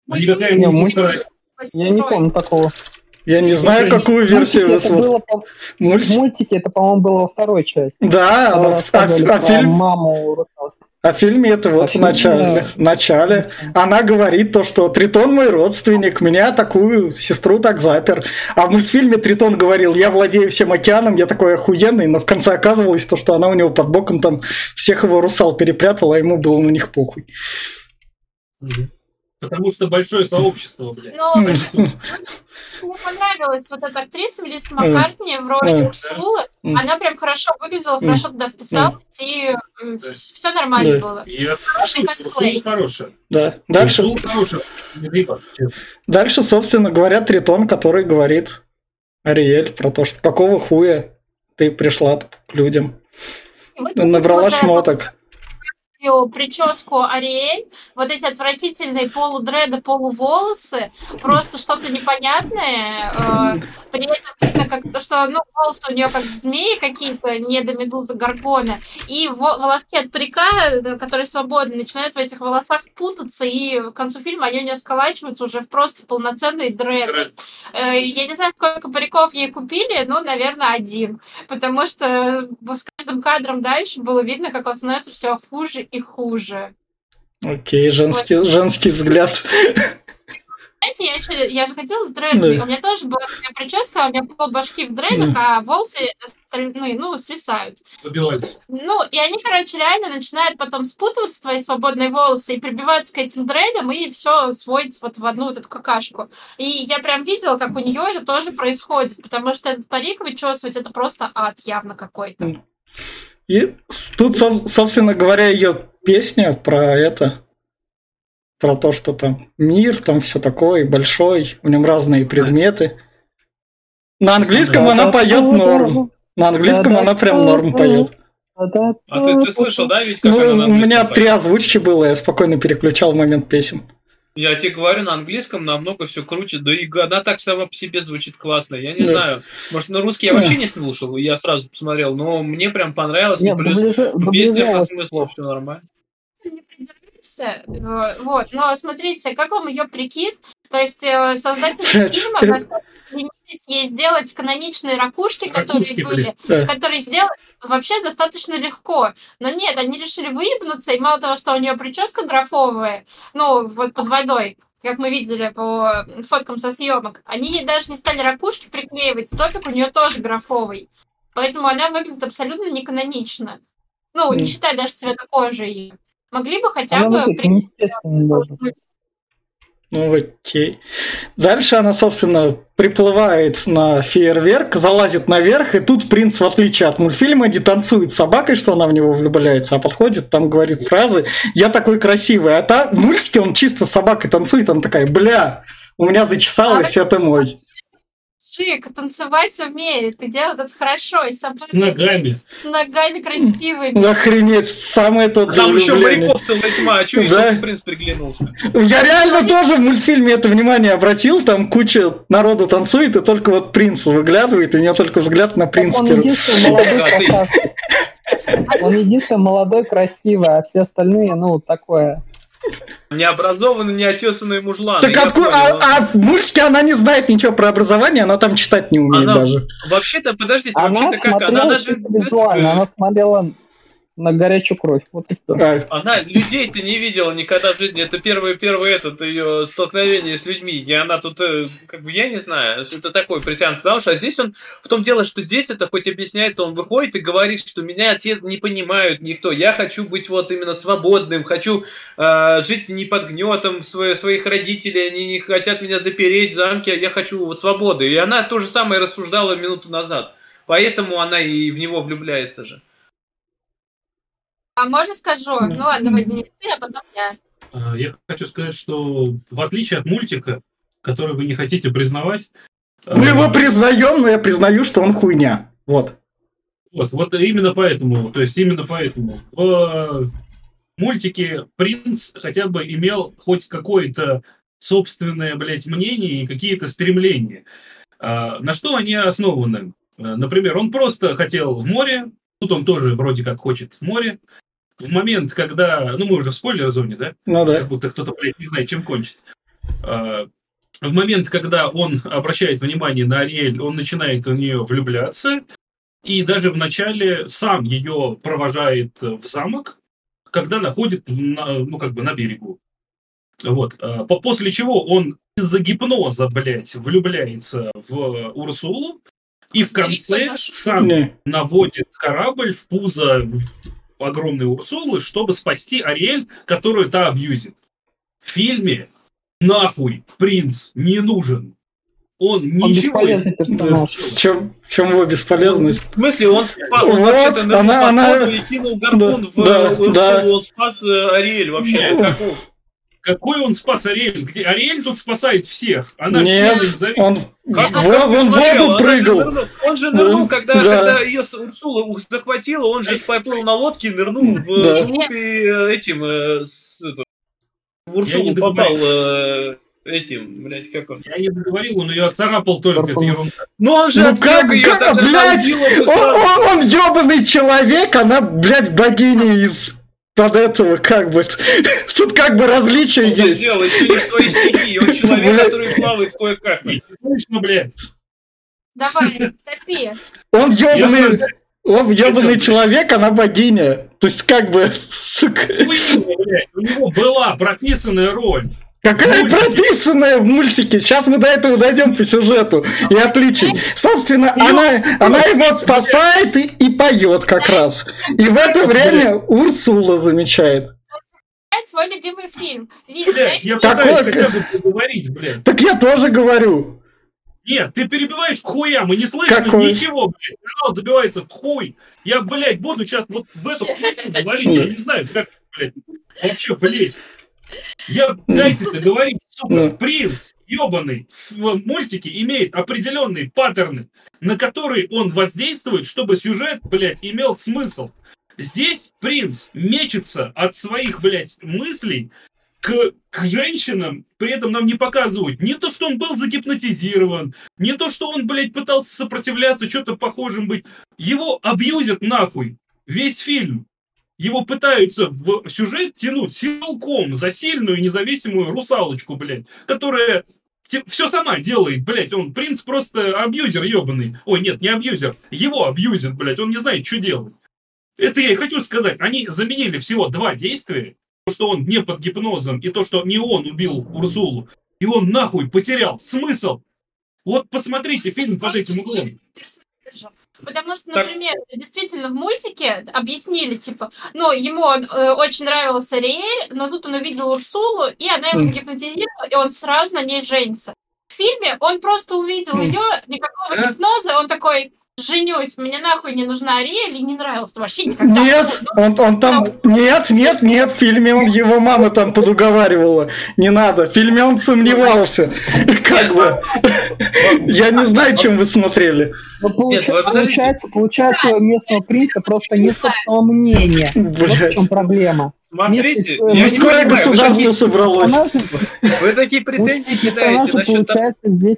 Никакая Не, сестра. Я не помню такого. Я не знаю, Мультики какую версию вы было, по- в Мультик? мультике это, по-моему, было во второй части. Да, а, рассказывали а про фильм, маму а в фильме это вот А в фильм, начале. В начале. Она говорит то, что Тритон мой родственник, меня такую сестру так запер. А в мультфильме Тритон говорил, я владею всем океаном, я такой охуенный, но в конце оказывалось то, что она у него под боком там всех его русал перепрятала, а ему было на них похуй. Потому что большое сообщество, блядь. Ну, мне понравилась вот эта актриса Мелисса Маккартни в роли. Урсулы. Она прям хорошо выглядела, хорошо туда вписалась, и все нормально было. Хороший косплей. Хорошая. Да. Дальше, дальше, собственно говоря, Тритон, который говорит Ариэль про то, что какого хуя ты пришла тут к людям. Набрала вот шмоток. прическу Ариэль, вот эти отвратительные полудреды, полуволосы, просто что-то непонятное. Э, при этом видно, как, что ну, волосы у нее как змеи какие-то, не до медузы Гаргона, и волоски от парика, э, которые свободны, начинают в этих волосах путаться, и к концу фильма они у нее сколачиваются уже в просто в полноценные дреды. Э, я не знаю, сколько париков ей купили, но, наверное, один, потому что с каждым кадром дальше было видно, как он становится все хуже и хуже. Окей, женский, вот. женский взгляд. Знаете, я, еще, я же хотела с дредами. Да. У меня тоже была прическа, у меня пол башки в дредах, да. а волосы остальные, ну, свисают. Забивались. Ну, и они, короче, реально начинают потом спутываться, твои свободные волосы, и прибиваться к этим дредам, и все сводится вот в одну вот эту какашку. И я прям видела, как у нее это тоже происходит, потому что этот парик вычесывать, это просто ад явно какой-то. И тут, собственно говоря, ее песня про это, про то, что там мир, там все такое, большой, в нем разные предметы. На английском она поет норм. На английском она прям норм поет. А ты, ты слышал, да, ведь как ну, она У меня три озвучки было, я спокойно переключал в момент песен. Я тебе говорю, на английском намного все круче. Да и она так сама по себе звучит классно. Я не да. знаю. Может, на русский я вообще не слушал, я сразу посмотрел, но мне прям понравилось. Нет, плюс ближе, песня по смыслу все нормально. Э, вот, но смотрите, как вам ее прикид? То есть э, создатели фильма ленились ей сделать каноничные ракушки, которые были, да. которые сделали вообще достаточно легко. Но нет, они решили выебнуться, и мало того, что у нее прическа графовая, ну, вот под водой, как мы видели по фоткам со съемок, они ей даже не стали ракушки приклеивать, топик у нее тоже графовый. Поэтому она выглядит абсолютно неканонично. Ну, не считая даже цвета кожи ее. Могли бы хотя она бы... При... Ну, окей. Дальше она, собственно, приплывает на фейерверк, залазит наверх, и тут принц, в отличие от мультфильма, не танцует с собакой, что она в него влюбляется, а подходит, там говорит фразы «Я такой красивый». А та в мультике он чисто с собакой танцует, она такая «Бля, у меня зачесалось, а это мой». Шик, танцевать умеет, и делает это хорошо, и собака... С ногами. С ногами красивыми. Охренеть, самое то Там еще моряков целая тьма, а что, да? принц приглянулся? Я реально тоже в мультфильме это внимание обратил, там куча народу танцует, и только вот принц выглядывает, и у него только взгляд на принца. Он единственный молодой, красивый, а все остальные, ну, такое... Необразованный, неотесанный мужлан. Так откуда? А, а в мультике она не знает ничего про образование, она там читать не умеет она, даже. Вообще-то, подождите, вообще-то как? Она даже... Визуально, она смотрела на горячую кровь. Вот и все. Она людей-то не видела никогда в жизни. Это первое, первое этот ее столкновение с людьми. И она тут, э, как бы, я не знаю, это такой притянут за уши. А здесь он, в том дело, что здесь это хоть объясняется, он выходит и говорит, что меня отец не понимают никто. Я хочу быть вот именно свободным, хочу э, жить не под гнетом своих, своих родителей, они не хотят меня запереть в замке, я хочу вот свободы. И она то же самое рассуждала минуту назад. Поэтому она и в него влюбляется же. А можно скажу? Ну ладно, давай, Денис, ты, а потом я. А, я хочу сказать, что в отличие от мультика, который вы не хотите признавать... Мы его признаем, но я признаю, что он хуйня. Вот. Вот, вот именно поэтому, то есть именно поэтому в мультике принц хотя бы имел хоть какое-то собственное, блядь, мнение и какие-то стремления. А, на что они основаны? А, например, он просто хотел в море, тут он тоже вроде как хочет в море, в момент, когда, ну мы уже в спойлер-зоне, да? Ну да. Как будто кто-то, блядь, не знает, чем кончится. А, в момент, когда он обращает внимание на Ариэль, он начинает в нее влюбляться, и даже вначале сам ее провожает в замок, когда находит, на, ну, как бы на берегу. Вот. А, после чего он из-за гипноза, блядь, влюбляется в Урсулу, и в конце сам наводит корабль в пузо огромной Урсулы, чтобы спасти Ариэль, которую та абьюзит. В фильме нахуй принц не нужен. Он, он ничего не В чем, в чем его бесполезность? В смысле, он, он вот, она, она... кинул гарпун да, в да, Урсулу, да. он спас э, Ариэль вообще. Ну, Какой он спас Ариэль? Где Ариэль тут спасает всех? Она Нет, он, Как он он в воду Она же прыгал. нырнул. Он же нырнул, Он- когда, да. когда ее с- Урсула захватила, он же поплыл на лодке и нырнул в Да. э, и э, этим э, с, это, в Урсулу попал э, этим, блядь, как он. Я не договорил, он ее отцарапал только, это ерунда. Ну он же Ну как, её, как, блядь, он, он, он ебаный человек, она, блядь, богиня из под этого, как бы, тут как бы различия Он есть. не в своей стихии, он человек, который плавает кое-как. Не слышно, блядь. Давай, топи. Он ебаный, Я- он ебаный блядь. человек, она богиня. То есть, как бы, сука. У него была прописанная роль. Какая Мультики. прописанная в мультике. Сейчас мы до этого дойдем по сюжету и отличий. Собственно, она, она его спасает и, и поет как раз. И в это время Урсула замечает. Это свой любимый фильм. Вид, Блядь, я пытаюсь хотя бы поговорить, блядь. Так я тоже говорю. Нет, ты перебиваешь к хуям, и не слышно Какой? ничего, блядь. Канал забивается в хуй. Я, блядь, буду сейчас вот в эту хуйню говорить. Я не знаю, как, блядь, вообще влезть. Я, дайте договорить, сука, принц ебаный в мультике имеет определенные паттерны, на которые он воздействует, чтобы сюжет, блядь, имел смысл. Здесь принц мечется от своих, блядь, мыслей к, к женщинам, при этом нам не показывают не то, что он был загипнотизирован, не то, что он, блядь, пытался сопротивляться, что-то похожим быть. Его абьюзят нахуй весь фильм. Его пытаются в сюжет тянуть силком за сильную независимую русалочку, блядь, которая все сама делает, блядь. Он принц просто абьюзер ебаный. Ой, нет, не абьюзер. Его абьюзит, блядь. Он не знает, что делать. Это я и хочу сказать. Они заменили всего два действия. То, что он не под гипнозом, и то, что не он убил Урсулу. И он нахуй потерял смысл. Вот посмотрите фильм под этим углом. Потому что, Так. например, действительно в мультике объяснили, типа, ну, ему э, очень нравилась Ариэль, но тут он увидел Урсулу, и она его Мгм. загипнотизировала, и он сразу на ней женится. В фильме он просто увидел Мгм. ее, никакого Да. гипноза, он такой, женюсь, мне нахуй не нужна Ариэль, и не нравилось вообще никогда. Нет, он, он там... Нет, нет, нет, в фильме он, его мама там подуговаривала. Не надо. В фильме он сомневался. Как бы. Я не знаю, чем вы смотрели. Ну, подождите. получается, получается, у местного принца просто нет собственного мнения. Вот в чем проблема. Смотрите, я вы государство собралось. Вы такие претензии кидаете насчет здесь...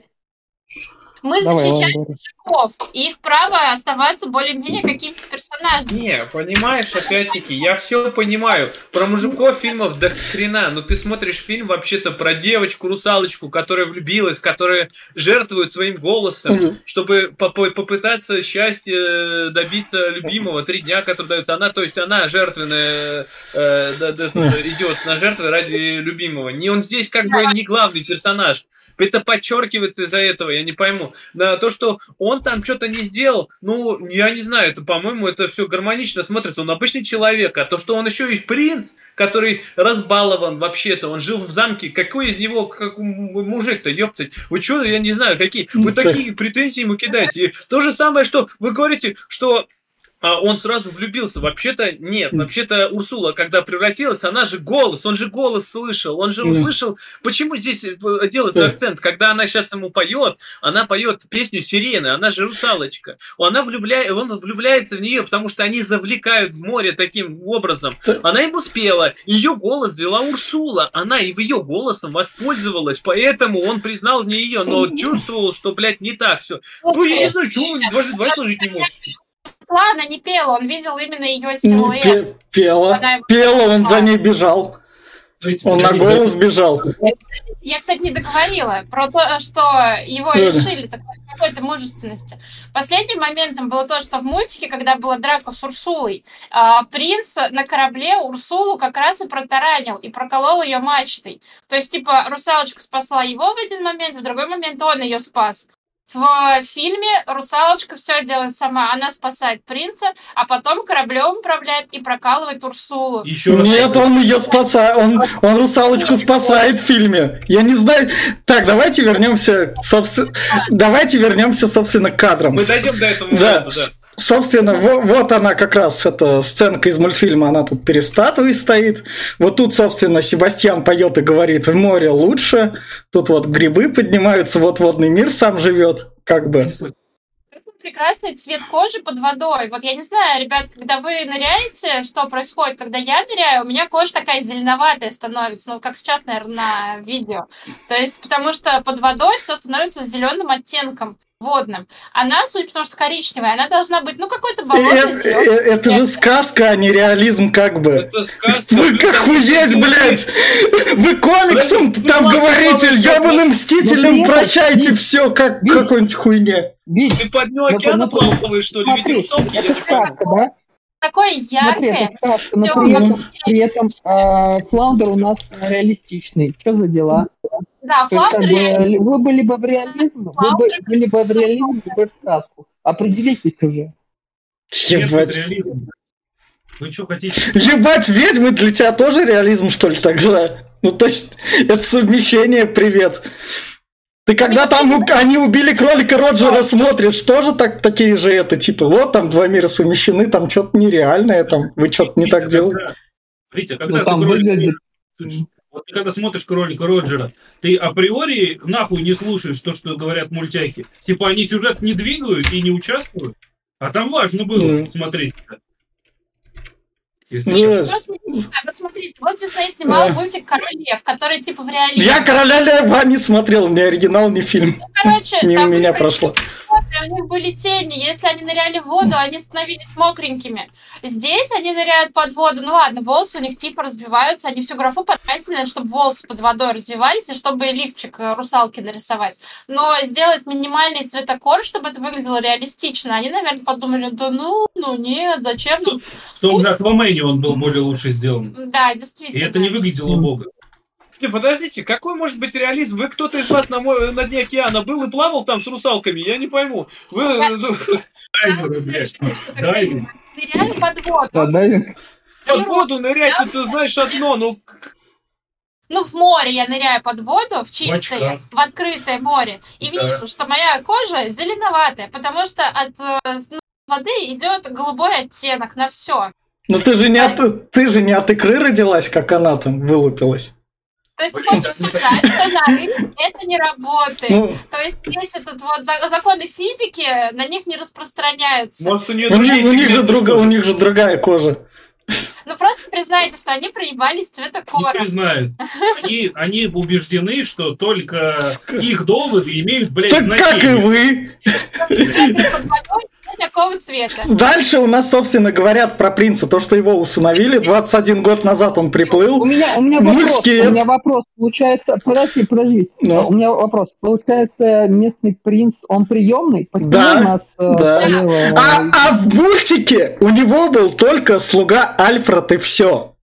Мы Давай, защищаем мужиков, и их право оставаться более-менее какими-то персонажами. Не, понимаешь, опять-таки, я все понимаю. Про мужиков фильмов до хрена, но ты смотришь фильм вообще-то про девочку-русалочку, которая влюбилась, которая жертвует своим голосом, чтобы поп- попытаться счастья добиться любимого. Три дня, которые даются. Она, то есть она жертвенная, э, да- да- да, идет на жертвы ради любимого. Не он здесь как бы не главный персонаж. Это подчеркивается из-за этого, я не пойму. Да, то, что он там что-то не сделал, ну, я не знаю, это, по-моему, это все гармонично смотрится. Он обычный человек, а то, что он еще и принц, который разбалован вообще-то, он жил в замке, какой из него как мужик-то, ёптать? Вы что, я не знаю, какие, вы такие претензии ему кидаете. И то же самое, что вы говорите, что он сразу влюбился. Вообще-то нет. Вообще-то Урсула, когда превратилась, она же голос, он же голос слышал. Он же услышал. Почему здесь э, делается акцент? Когда она сейчас ему поет, она поет песню Сирены, она же русалочка. Она влюбляет, он влюбляется в нее, потому что они завлекают в море таким образом. Она ему спела, ее голос взяла Урсула, она и ее голосом воспользовалась, поэтому он признал в ней ее, но чувствовал, что, блядь, не так все. Ну, я не знаю, чего вы дважды два сложить не можете. Росла, она не пела, он видел именно ее силуэт. пе- Пела. Она- Пела, он за ней бежал. Он на голос бежал. Я, кстати, не договорила про то, что его Да-да. лишили такой- какой-то мужественности. Последним моментом было то, что в мультике, когда была драка с Урсулой, а, принц на корабле Урсулу как раз и протаранил, и проколол ее мачтой. То есть, типа, русалочка спасла его в один момент, в другой момент он ее спас. В фильме русалочка все делает сама. Она спасает принца, а потом кораблем управляет и прокалывает Урсулу. Еще раз Нет, он ее спасает. Он, он русалочку спасает в фильме. Я не знаю. Так, давайте вернемся, собственно, давайте вернемся, собственно, к кадрам. Мы дойдем до этого Да, момента, да. Собственно, во- вот она как раз, эта сценка из мультфильма, она тут перед статуей стоит. Вот тут, собственно, Себастьян поет и говорит, в море лучше. Тут вот грибы поднимаются, вот водный мир сам живет. Как бы. прекрасный цвет кожи под водой. Вот я не знаю, ребят, когда вы ныряете, что происходит? Когда я ныряю, у меня кожа такая зеленоватая становится, ну, как сейчас, наверное, на видео. То есть, потому что под водой все становится зеленым оттенком водным. Она, судя по тому, что коричневая, она должна быть, ну, какой-то болотный Это, э, это же сказка, а не реализм, как бы. Это сказка. Вы как охуеть, блядь! Вы комиксом там говорите, ебаным мстителям ты прощайте все, как какой-нибудь хуйне. Ты по дну Ну, океана плаваешь, что ли? Видишь смотри, русалки? это сказка, да? Такое Смотри, яркое. это сказка, но при этом, при этом а, флаундер у нас реалистичный. Что за дела? Да, есть, как бы, вы были бы в реализм, вы бы- Флаундер. были бы в реализм, либо в сказку. Определитесь уже. Ебать. реализм. Вы что хотите? Ебать, ведьмы для тебя тоже реализм, что ли, тогда? Ну, то есть, это совмещение, привет. Ты когда там у- они убили кролика Роджера, смотришь, тоже так, такие же это, типа, вот там два мира совмещены, там что-то нереальное, там, вы что-то не так делаете. Видите, когда Ну, ты там кролика выглядит... Вот ты когда смотришь кролика Роджера, ты априори нахуй не слушаешь то, что говорят мультяхи. Типа они сюжет не двигают и не участвуют. А там важно было Мгм. смотреть. Честно. Просто не знаю, вот смотрите, вот Дисней снимал мультик «Король лев», который типа в реализме. Я Короля Льва не смотрел, ни оригинал, ни фильм. Ну, короче, Мимо там меня были прошло. животные, у них были тени. Если они ныряли в воду, они становились мокренькими. Здесь они ныряют под воду. Ну ладно, волосы у них типа разбиваются. Они всю графу потратили, чтобы волосы под водой развивались, и чтобы лифчик э, русалки нарисовать. Но сделать минимальный цветокор, чтобы это выглядело реалистично, они, наверное, подумали, да ну, ну нет, зачем? Ну, В том Аквамене он был более лучше сделан. да, И действительно. это не выглядело бога. Не, подождите, какой может быть реализм? Вы кто-то из вас на, мо- на дне океана был и плавал там с русалками? Я не пойму. Вы... Ныряю под воду. Под воду нырять, ты знаешь одно, ну... Ну, в море я ныряю под воду, в чистое, в открытое море, и вижу, что моя кожа зеленоватая, потому что от э, ну, воды идет голубой оттенок на все. Ну ты же не от, ты же не от икры родилась, как она там вылупилась. То есть ты хочешь сказать, что на рынке это не работает. Ну, То есть весь этот вот за- законы физики на них не распространяются. Может, у нее у, них, у них же друга, у них же другая кожа. Ну просто признайте, что они проебались Не цветокора. признают. Они, они убеждены, что только Ск- их доводы имеют, блядь, Так как и значение. вы. Такого цвета. Дальше у нас, собственно, говорят про принца. То, что его усыновили. 21 год назад он У приплыл. меня, у меня вопрос, у меня вопрос, получается, подожди, подожди, Ну. у меня вопрос, получается, местный принц, он приемный? Почему Да, у нас э, да. королева- А, а в мультике у него был только слуга Альфред и все.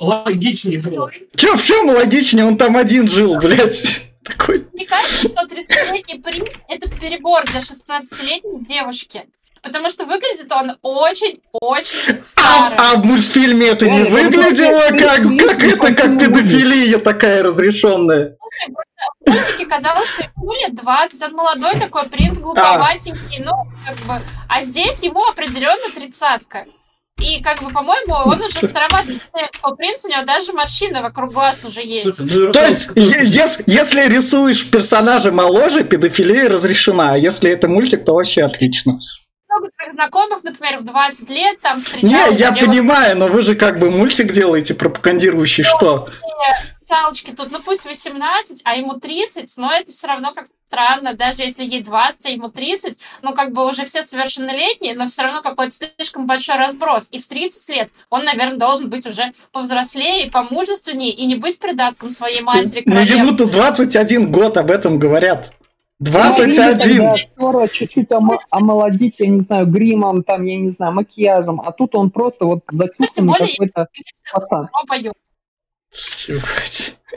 Логичнее было. Че, в чем логичнее? Он там один жил, блядь. Такой. Мне кажется, что 30-летний принц – это перебор для 16-летней девушки. Потому что выглядит он очень-очень А, старым. а в мультфильме это не Ой, это выглядело просто как, мультфильм, как это, как педофилия такая разрешенная. В мультике казалось, что ему лет 20, он молодой такой принц, глуповатенький, ну, как бы... А здесь ему определенно тридцатка. И, как бы, по-моему, он уже староват для принца, у него даже морщины вокруг глаз уже есть. Ну То есть, е- ес- если рисуешь персонажа моложе, педофилия разрешена, а если это мультик, то вообще отлично. Много твоих знакомых, например, в 20 лет там Не, встречалась я девушка, понимаю, но вы же как бы мультик делаете, пропагандирующий что? Салочки тут, ну пусть 18, а ему 30, но это все равно как странно, даже если ей 20, а ему 30, ну как бы уже все совершеннолетние, но все равно какой-то слишком большой разброс. И в 30 лет он, наверное, должен быть уже повзрослее, помужественнее и не быть придатком своей матери Ну ему-то 21 год, об этом говорят. Ну, 21! тогда актера чуть-чуть омо- омолодить, я не знаю, гримом, там, я не знаю, макияжем, а тут он просто вот более- какой-то пацан.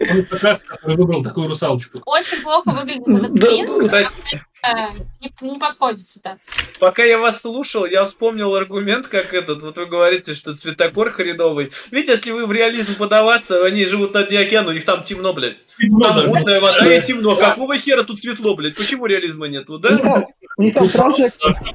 Он как раз который выбрал такую русалочку. Очень плохо выглядит этот принц, Кстати, э, не, подходит сюда. Пока я вас слушал, я вспомнил аргумент, как этот, вот вы говорите, что цветокор хреновый. Видите, если вы в реализм подаваться, они живут на дне океана, у них там темно, блядь. Темно Там мутная вода и темно. Какого хера тут светло, блядь? Почему реализма нету, да? Ну,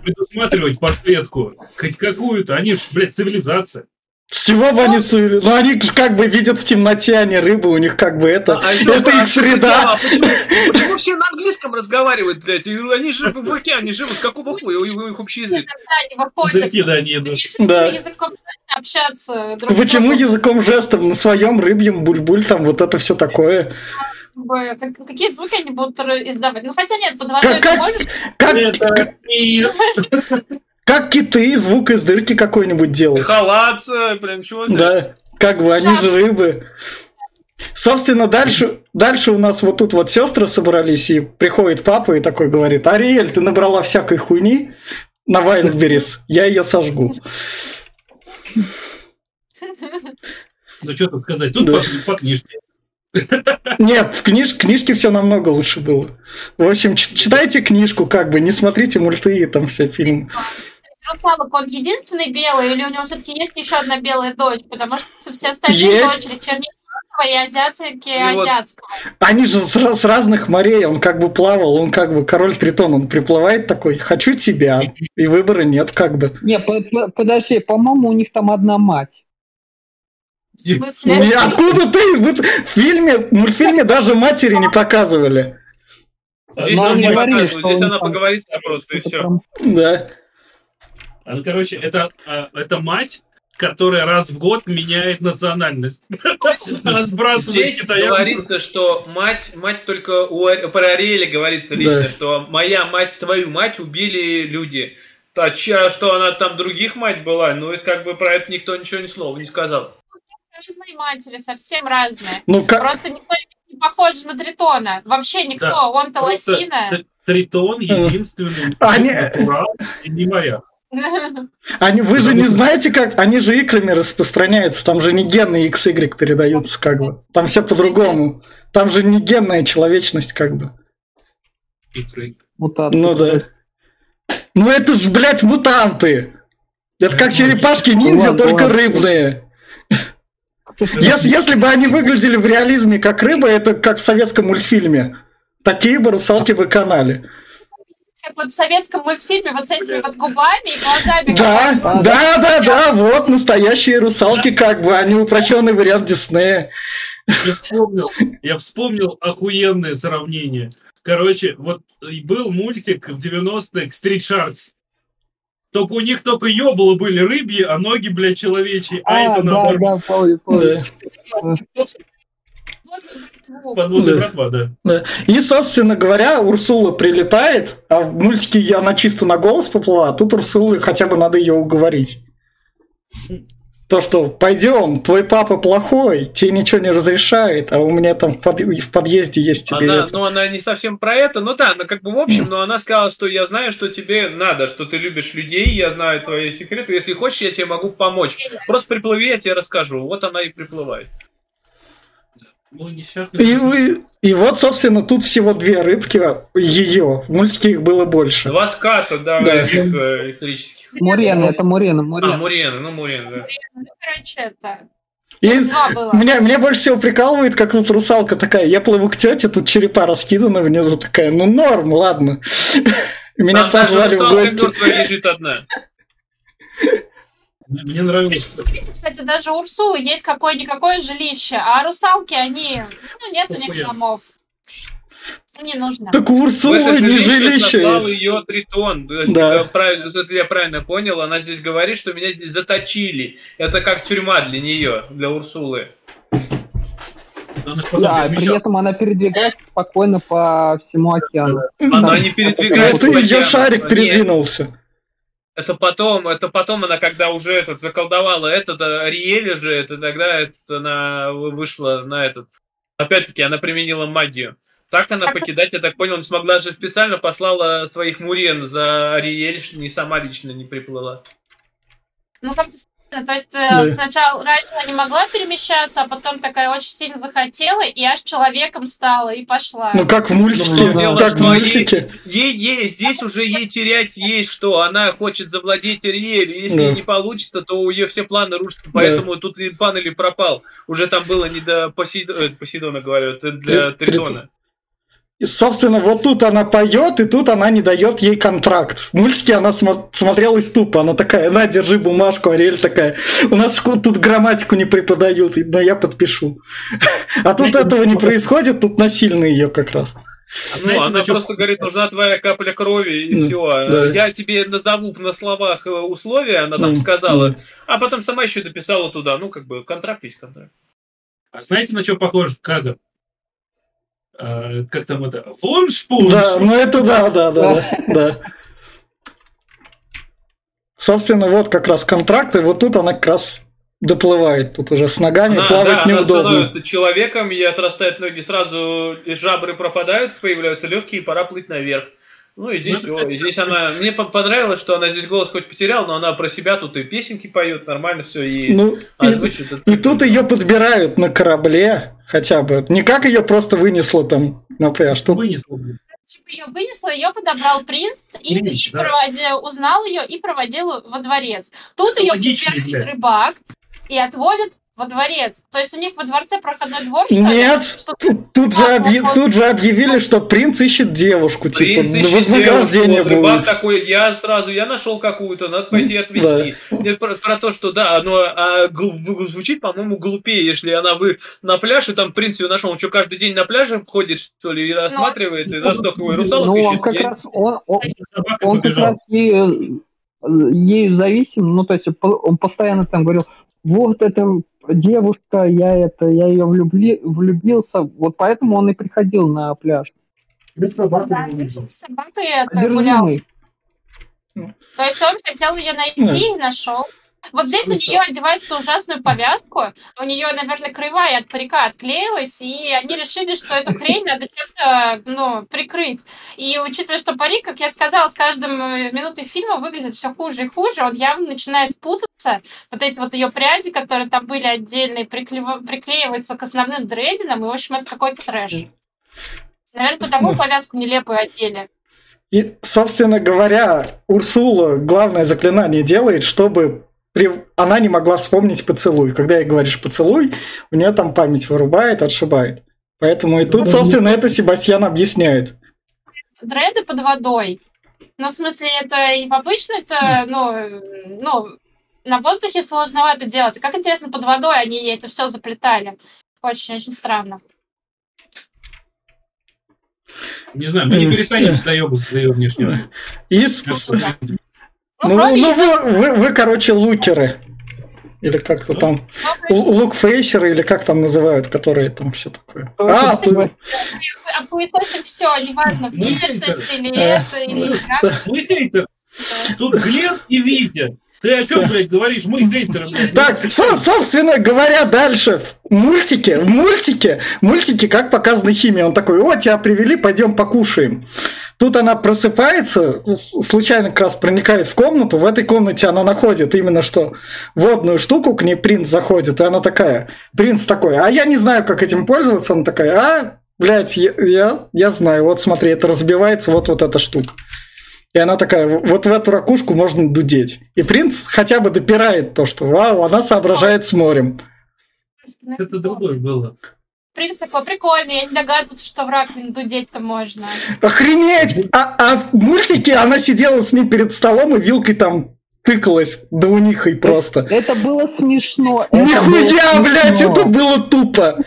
предусматривать подсветку. Хоть какую-то. Они ж, блядь, цивилизация. С чего бы они цивили- Ну, они как бы видят в темноте, они рыбы, у них как бы это... А ещё- это а их среда. А почему, почему все на английском разговаривают, блядь? Они же в океане живут, какого хуя? У у них общий язык. Выходит. Языки, да, не Они идут. Да. языком общаться друг Почему другом. языком жестом на своем рыбьем буль-буль, там вот это все такое? Как- Какие звуки они будут издавать? Ну, хотя нет, под водой Как- ты как- можешь. Как, мир. как киты звук из дырки какой-нибудь делают. Халат, прям чего Да, как бы они же рыбы. Собственно, дальше, дальше у нас вот тут вот сестры собрались, и приходит папа и такой говорит, Ариэль, ты набрала всякой хуйни на Wildberries, я ее сожгу. Ну, что тут сказать? Тут Да. по, по книжке. Нет, в книж, книжке все намного лучше было. В общем, читайте книжку, как бы, не смотрите мульты и там все фильмы. Русалок, он единственный белый, или у него все-таки есть еще одна белая дочь? Потому что все остальные Есть. дочери чернильного и азиатские Ну вот. азиатского. Они же с, с разных морей, он как бы плавал, он как бы король Тритон, он приплывает такой, хочу тебя, и выбора нет, как бы. Не, по- по- подожди, по-моему, у них там одна мать. В смысле? И откуда ты? В фильме, в мультфильме даже матери не показывали. Здесь Ну, нам они не говорили, показывают, здесь он она там- поговорит просто и все. Да. А, Ну, короче, это, а, это мать, которая раз в год меняет национальность. Она сбрасывает Здесь китаянку. говорится, что мать, мать только у про Ариэля говорится лично, Да. что моя мать, твою мать убили люди. А что она там других мать была, ну это как бы про это никто ничего ни слова не сказал. Разные матери, совсем разные. Ну, как... Просто никто не похож на Тритона. Вообще никто. Да. Он-то лосина. Тритон единственный Они- натурал и не моряк. Они, вы же не знаете, как они же икрами распространяются, там же не гены XY передаются, как бы. Там все по-другому. Там же не генная человечность, как бы. Икры. мутант. Ну да. Ну это ж, блядь, мутанты. Это как черепашки-ниндзя, только рыбные. Если, если бы они выглядели в реализме как рыба, это как в советском мультфильме. Такие бы русалки бы канали. Как вот в советском мультфильме вот с этими вот губами и глазами. Да, да, да, да, вот настоящие русалки, как бы, они упрощенный вариант Диснея. Я вспомнил, я вспомнил охуенное сравнение. Короче, вот был мультик в 90-х Street Sharks. Только у них только ёбла были рыбьи, а ноги, блядь, человечьи. А, А, это да, наоборот. да, помню, помню. Подводная Да. братва, да. Да. И, собственно говоря, Урсула прилетает, а в мультике она чисто на голос поплыла, а тут Урсулы хотя бы надо ее уговорить. То, что пойдем, твой папа плохой, тебе ничего не разрешает, а у меня там в, под- в подъезде есть тебе Она, это. ну, она не совсем про это, ну да, она как бы в общем, но она сказала, что я знаю, что тебе надо, что ты любишь людей, я знаю твои секреты, если хочешь, я тебе могу помочь. Просто приплыви, я тебе расскажу. Вот она и приплывает. Ну, несчастный. И, вы- и вот, собственно, тут всего две рыбки, ее. В мультике их было больше. Два ската, да, Да. этих э, электрических. Мурена, это Мурена, А, Мурена. Мурена, ну Мурена, да. Ну, короче, это... И меня, меня больше всего прикалывает, как тут русалка такая, я плыву к тете, тут черепа раскиданы внизу, такая, ну норм, ладно. Меня позвали в гости. лежит одна. Мне нравилось. Смотрите, Кстати, даже у Урсулы есть какое-никакое жилище, а русалки, они... Ну, нет у них домов. Ну, Не нужно. Так у Урсулы это не жилище есть. ее Тритон. Да. правильно, если я правильно понял, она здесь говорит, что меня здесь заточили. Это как тюрьма для нее, для Урсулы. Да, при этом она передвигается спокойно по всему океану. Она не передвигается. Это ее шарик Нет, передвинулся. Это потом, это потом она, когда уже этот заколдовала этот э, Ариэль же, это тогда это, она вышла на этот. Опять-таки, она применила магию. Так она покидать, я так понял, не смогла же специально послала своих мурен за Ариэль, не сама лично не приплыла. Ну, как-то То есть э, сначала раньше она не могла перемещаться, а потом такая очень сильно захотела и аж человеком стала и пошла. Ну как в мультике, дело, как в мультике. Ей, ей, здесь уже ей терять есть что. Она хочет завладеть Ариэлью. Если Да. не получится, то у нее все планы рушатся. Поэтому тут и пан или пропал. Уже там было не до э, Посейдона, говорю, это для Три- Тритона. И, собственно, вот тут она поет, и тут она не дает ей контракт. В мультике она смо- смотрелась тупо. Она такая, на, держи бумажку, Ариэль такая. У нас тут грамматику не преподают, но я подпишу. А тут этого не происходит, тут насильно ее как раз. А Ну, знаете, она на чё просто говорит, нужна твоя капля крови, и Ну, все. да. Я тебе назову на словах э, условия, она там Ну, сказала, ну. а потом сама еще дописала туда. Ну, как бы, контракт есть контракт. А знаете, на что похож кадр? А, как там это? Вуншпунш! Да, ну это да, да, да, да. Собственно, вот как раз контракт, и вот тут она как раз доплывает. Тут уже с ногами Она, плавать да, она неудобно. становится человеком, ей отрастают ноги сразу, и жабры пропадают, появляются легкие, и пора плыть наверх. Ну и здесь Ну, все. И здесь она. Мне по- понравилось, что она здесь голос хоть потеряла, но она про себя тут и песенки поет, нормально все, и Ну, и, озвучит. это- и тут ее подбирают на корабле хотя бы. Не как ее просто вынесло там на пляж. Тут Вынесло. Типа ее вынесло, ее подобрал принц и, Принц, и да. проводил- узнал ее и проводил во дворец. Тут ее подбирает рыбак и отводит во дворец. То есть у них во дворце проходной двор, что? Нет, Что- тут, тут же А, объ- тут же объявили, что принц ищет девушку, типа, Принц ищет вознаграждение девушку, вот рыбак будет. такой, я сразу, я нашел какую-то, надо пойти отвезти. Нет, Про, про то, что да, оно а, гл- звучит, по-моему, глупее, если она вы на пляж, и там принц ее нашел. Он что, каждый день на пляже ходит, что ли, и рассматривает, и раз только его русалок Ну, он ищет. как Я- раз, он, он, он как раз ею, ею зависим, ну, то есть он постоянно там говорил, вот эта девушка, я это, я ее влюбли, влюбился, вот поэтому он и приходил на пляж. Да, с собакой это гулял. То есть он хотел ее найти и нашел. Вот здесь на нее одевают эту ужасную повязку. У нее, наверное, кривая от парика отклеилась, и они решили, что эту хрень надо чем-то ну, прикрыть. И учитывая, что парик, как я сказала, с каждым э, минутой фильма выглядит все хуже и хуже, он явно начинает путаться. Вот эти вот ее пряди, которые там были отдельные, приклеива- приклеиваются к основным дрединам, и, в общем, это какой-то трэш. Наверное, потому повязку нелепую одели. И, собственно говоря, Урсула главное заклинание делает, чтобы она не могла вспомнить поцелуй. Когда ей говоришь поцелуй, у нее там память вырубает, отшибает. Поэтому и тут, собственно, это Себастьян объясняет. дреды под водой. Ну, в смысле, это и в обычной это, ну, ну, на воздухе сложновато делать. Как интересно, под водой они ей это все заплетали. Очень-очень странно. Не знаю, мы не перестанем доебываться до ее внешнего. И. Ну, ну, ну, вы, вы- вы, короче, лукеры. Или как-то там. Лукфейсеры, или как там называют, которые там все такое. А, Точно. тут- пылесосим все, неважно, Ну, внешность или это, или игра. Мы хейтер. Тут Глеб и Витя. Ты о чем, блядь, говоришь? Мы хейтеры, блядь. Так, со- собственно говоря, дальше в мультике, в мультике, в мультике, как показана химия, он такой, о, тебя привели, пойдем покушаем. Тут она просыпается, случайно как раз проникает в комнату, в этой комнате она находит именно что водную штуку, к ней принц заходит, и она такая, принц такой, а я не знаю, как этим пользоваться, она такая, а, блядь, я, я, я знаю, вот смотри, это разбивается, вот вот эта штука. И она такая, вот в эту ракушку можно дудеть. И принц хотя бы допирает то, что вау, она соображает с морем. Это другое было. Принц такой прикольный, я не догадывался, что в раковину дудеть-то можно. Охренеть! А, а в мультике она сидела с ним перед столом и вилкой там тыкалась до унихой просто. Это было смешно. это Нихуя, было блядь, смешно. это было тупо.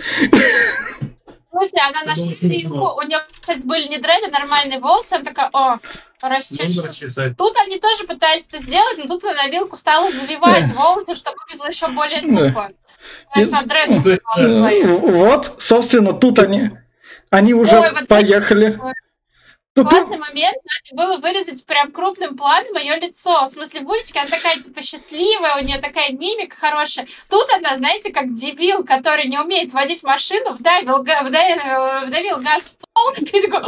В смысле, она нашла вилку, у нее, кстати, были не дреды, нормальные волосы, она такая, о, расчешу. Расчесать. Тут они тоже пытались это сделать, но тут она вилку стала завивать волосы, чтобы выглядело еще более тупо. Да. Снимала свои. Вот, собственно, тут они, они уже Ой, вот поехали. это- Тут- Классный момент, надо было вырезать прям крупным планом ее лицо. В смысле, в мультике она такая, типа, счастливая, у нее такая мимика хорошая. Тут она, знаете, как дебил, который не умеет водить машину, вдавил, га- вда- э, вдавил газ в пол и такой...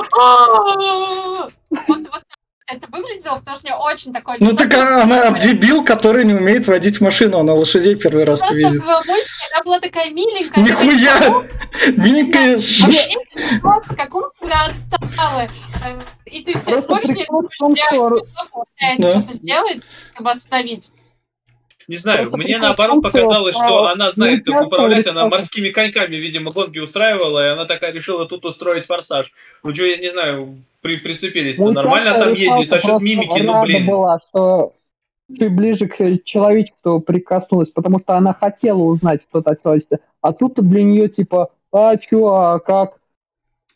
Вот, вот это выглядело, потому что у нее очень такой... Ну так она дебил, который не умеет водить машину, она лошадей первый раз Просто видит. в мультике она была такая миленькая. Нихуя! Миленькая! Да, Просто как умная отстала. И ты все Просто смотришь, и думаешь, что-то сделать, чтобы остановить. Не знаю, Просто мне наоборот показалось, что а, она знает, как ну, управлять, она морскими коньками, видимо, гонки устраивала, и она такая решила тут устроить форсаж. Ну что, я не знаю, при, прицепились-то Ну, нормально там ездит, русалка а что просто мимики, ну блин. была, что ты ближе к человечеству прикоснулась, потому что она хотела узнать что-то о человечестве. А тут для нее типа, а чё, а как?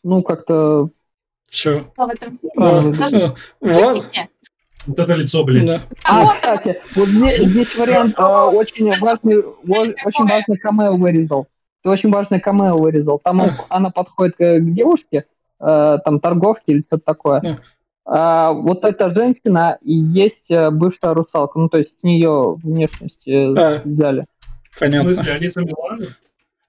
Ну, как-то... Все. В этом фильме. правда. Даже в Вот. Вот это лицо, блядь. Да. А А, вот кстати, вот здесь, здесь вариант а, очень важный, очень важный камео вырезал. Ты очень важный камео вырезал. Там он- она подходит к, к девушке, э, там торговке или что-то такое. А, вот эта женщина и есть э, бывшая русалка. Ну, то есть с нее внешность э, А. взяли. В Понятно. смысле, Алиса Милана?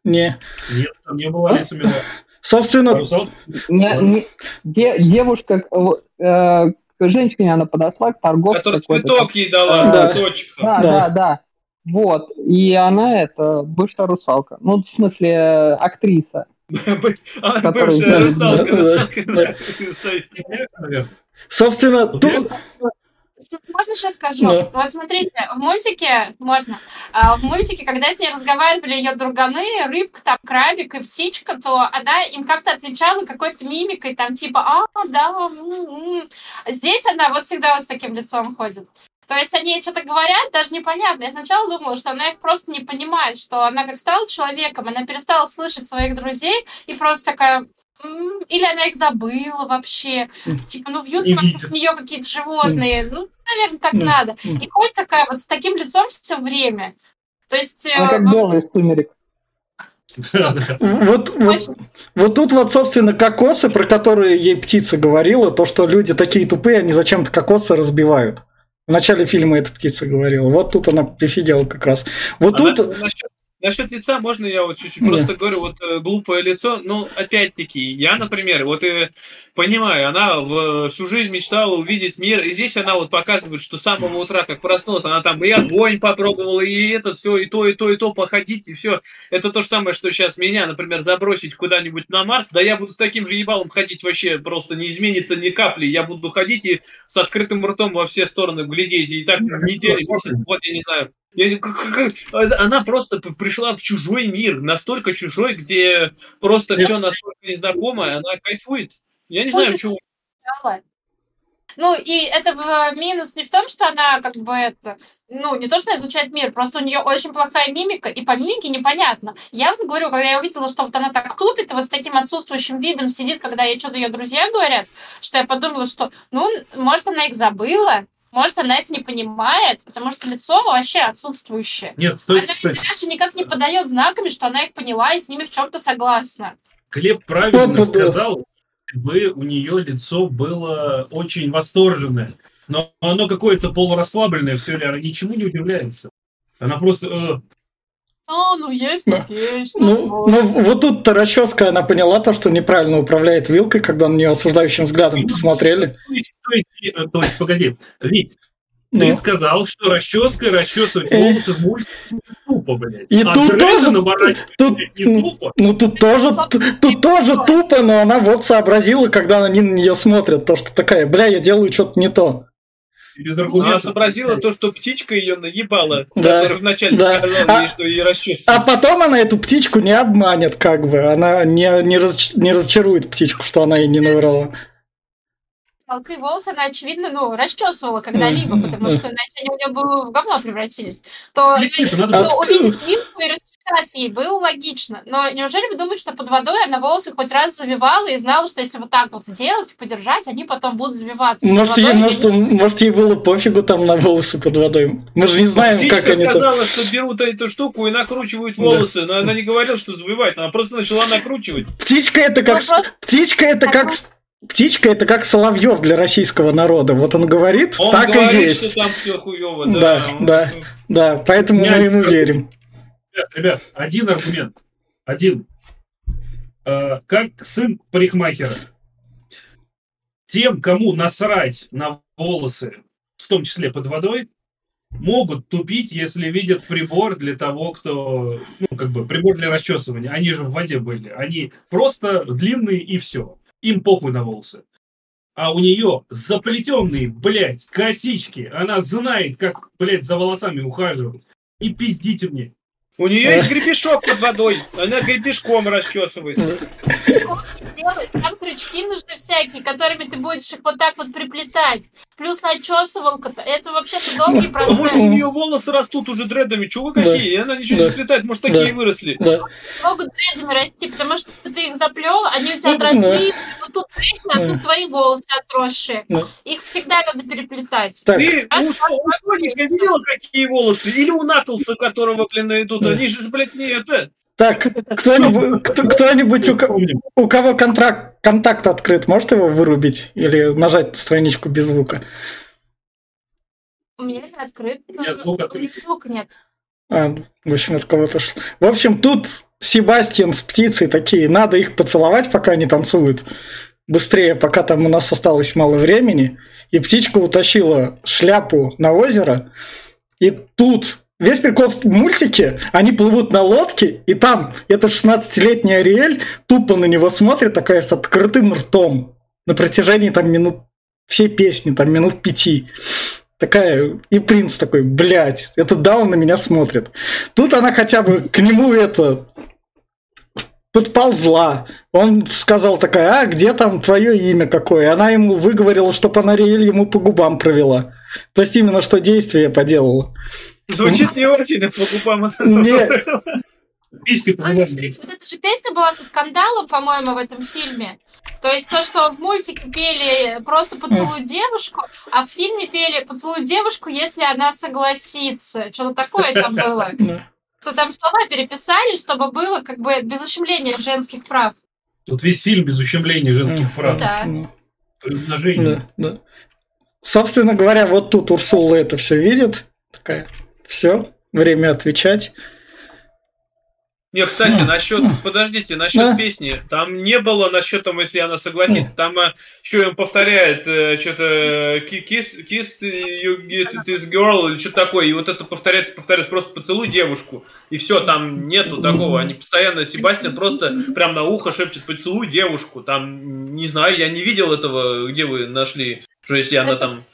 Не. Нет, там не было Алисы Милана. Собственно, Русал? Не- не- де- девушка, э, э, к женщине она подошла, к торговке. Который цветок ей дала, Да. цветочек. Да, Да. да, да. Вот. И она это бывшая русалка. Ну, в смысле, актриса. А, бывшая русалка, собственно, тут... Можно сейчас скажу? Да. Вот смотрите, в мультике, можно, а, в мультике, когда с ней разговаривали ее друганы, рыбка, там, крабик и птичка, то она им как-то отвечала какой-то мимикой, там, типа, а, да, м, м». Здесь она вот всегда вот с таким лицом ходит. То есть они ей что-то говорят, даже непонятно. Я сначала думала, что она их просто не понимает, что она как стала человеком, она перестала слышать своих друзей и просто такая... «М», Или она их забыла вообще. Типа, ну, вьются Не вокруг видит. нее какие-то животные. Ну, наверное, так Мгм. надо. И ходит такая вот с таким лицом все время. То есть... Она э, как во- из «Сумерек». Да, да. Вот, вот, вот тут вот, собственно, кокосы, про которые ей птица говорила, то, что люди такие тупые, они зачем-то кокосы разбивают. В начале фильма эта птица говорила. Вот тут она прифигела как раз. Вот А тут... на- насчет, насчет лица можно я вот чуть-чуть просто говорю, вот э, глупое лицо, ну, опять-таки, я, например, вот и понимаю, она в- всю жизнь мечтала увидеть мир, и здесь она вот показывает, что с самого утра, как проснулась, она там и огонь попробовала, и это все, и то, и то, и то, походить, и все. Это то же самое, что сейчас меня, например, забросить куда-нибудь на Марс, да я буду с таким же ебалом ходить вообще, просто не изменится ни капли, я буду ходить и с открытым ртом во все стороны глядеть, и так неделю, месяц, вот я не знаю. Я- как- Она просто пришла в чужой мир, настолько чужой, где просто все настолько незнакомое, она кайфует. Я не знаю, почему. Ну, и это в- минус не в том, что она как бы это... Ну, не то, что она изучает мир, просто у нее очень плохая мимика, и по мимике непонятно. Я вот говорю, когда я увидела, что вот она так тупит, и вот с таким отсутствующим видом сидит, когда ей что-то ее друзья говорят, что я подумала, что, ну, может, она их забыла, может, она их не понимает, потому что лицо вообще отсутствующее. Нет, Она стойте, стойте. даже никак не подает знаками, что она их поняла и с ними в чем-то согласна. Глеб правильно сказал, бы у нее лицо было очень восторженное. Но оно какое-то полурасслабленное, все, она ничему не удивляется. Она просто... э, А, ну есть, так есть. Ну, ну, вот тут-то расческа, она поняла то, что неправильно управляет вилкой, когда на нее осуждающим взглядом посмотрели. то есть, то есть, э, то есть, погоди, Вить, Ну. ты сказал, что расческой расчесывать волосы в мультике тупо, блядь. И а тут тоже- тут- не тупо. Ну, тут тоже, тут тоже тупо, но она вот сообразила, когда они на нее смотрят, то, что такая, бля, я делаю что-то не то. Без Она сообразила то, что птичка ее наебала, Да, которая вначале да. сказала А- ей, что ей расчесывают. А потом она эту птичку не обманет, как бы. Она не, не, раз- не разочарует птичку, что она ей не наврала. Волки волосы она, очевидно, ну, расчесывала когда-либо, потому что иначе они у нее бы в говно превратились. То, надо то увидеть Мирку и расчесать ей было логично. Но неужели вы думаете, что под водой она волосы хоть раз завивала и знала, что если вот так вот сделать, подержать, они потом будут завиваться? Может ей, может, может, ей было пофигу там на волосы под водой. Мы же не знаем, Птичка как они там... сказала, что берут эту штуку и накручивают Да. волосы, но она не говорила, что завивать, она просто начала накручивать. Птичка это как... Ну, Птичка это как... Птичка это как Соловьев для российского народа. Вот он говорит, Он так говорит, и есть. что там все хуево, Да, да. да. Да, поэтому Я- мы ему верим. Ребят, ребят, один аргумент. Один. Э, как сын парикмахера. тем, кому насрать на волосы, в том числе под водой, могут тупить, если видят прибор для того, кто, ну, как бы, прибор для расчесывания. Они же в воде были. Они просто длинные и все. Им похуй на волосы. А у нее заплетенные, блядь, косички. Она знает, как, блядь, за волосами ухаживать. Не пиздите мне. У нее есть гребешок под водой. Она гребешком расчесывает. Сделай. Там крючки нужны всякие, которыми ты будешь их вот так вот приплетать. Плюс начесывалка-то. Это вообще-то долгий А может, у процесс. нее волосы растут уже дредами? Чего вы какие? И она ничего не Да. сплетает. Может, Да. такие выросли? Да. Могут дредами расти, потому что ты их заплел, они у тебя Ну, отросли, вот тут трещина, а Да. тут твои волосы отросшие. Да. Их всегда надо переплетать. Так, Ты А у Соника видела, какие волосы? Или у Наклса, которого, блин, идут? Да. Они же, блядь, не это... так, кто-нибудь, кто- кто-нибудь, у, ко- Помним. у кого контракт, контакт открыт, может его вырубить или нажать страничку без звука? У меня открыт. У меня звук нет. А, в общем, от кого-то шло. В общем, тут Себастьян с птицей такие, надо их поцеловать, пока они танцуют. Быстрее, пока там у нас осталось мало времени. И птичка утащила шляпу на озеро. И тут весь прикол в мультике, они плывут на лодке, и там эта 16-летняя Ариэль тупо на него смотрит, такая с открытым ртом. На протяжении там минут всей песни, там минут пяти. Такая, и принц такой, блядь, это да, он на меня смотрит. Тут она хотя бы к нему это подползла. Он сказал такая, а где там твое имя какое? Она ему выговорила, чтобы она Ариэль ему по губам провела. То есть именно что действие поделала. Звучит не очень, а по губам. Не, Письки А, кстати, вот эта же песня была со скандалом, по-моему, в этом фильме. То есть то, что в мультике пели просто «Поцелуй девушку», а в фильме пели «Поцелуй девушку, если она согласится». Что-то такое там было. То там слова переписали, чтобы было как бы без ущемления женских прав. Тут весь фильм без ущемления женских прав. Да. При умножении. да, да. Собственно говоря, вот тут Урсула это все видит. Такая, все, время отвечать. Не, кстати, насчет, подождите, насчет Да. песни, там не было насчет того, если она согласится, там еще им повторяет э, что-то kiss, kiss you get this girl или что-то такое, и вот это повторяется, повторяется, просто поцелуй девушку, и все, там нету такого, они постоянно, Себастьян просто прям на ухо шепчет поцелуй девушку, там, не знаю, я не видел этого, где вы нашли, что если она Это там...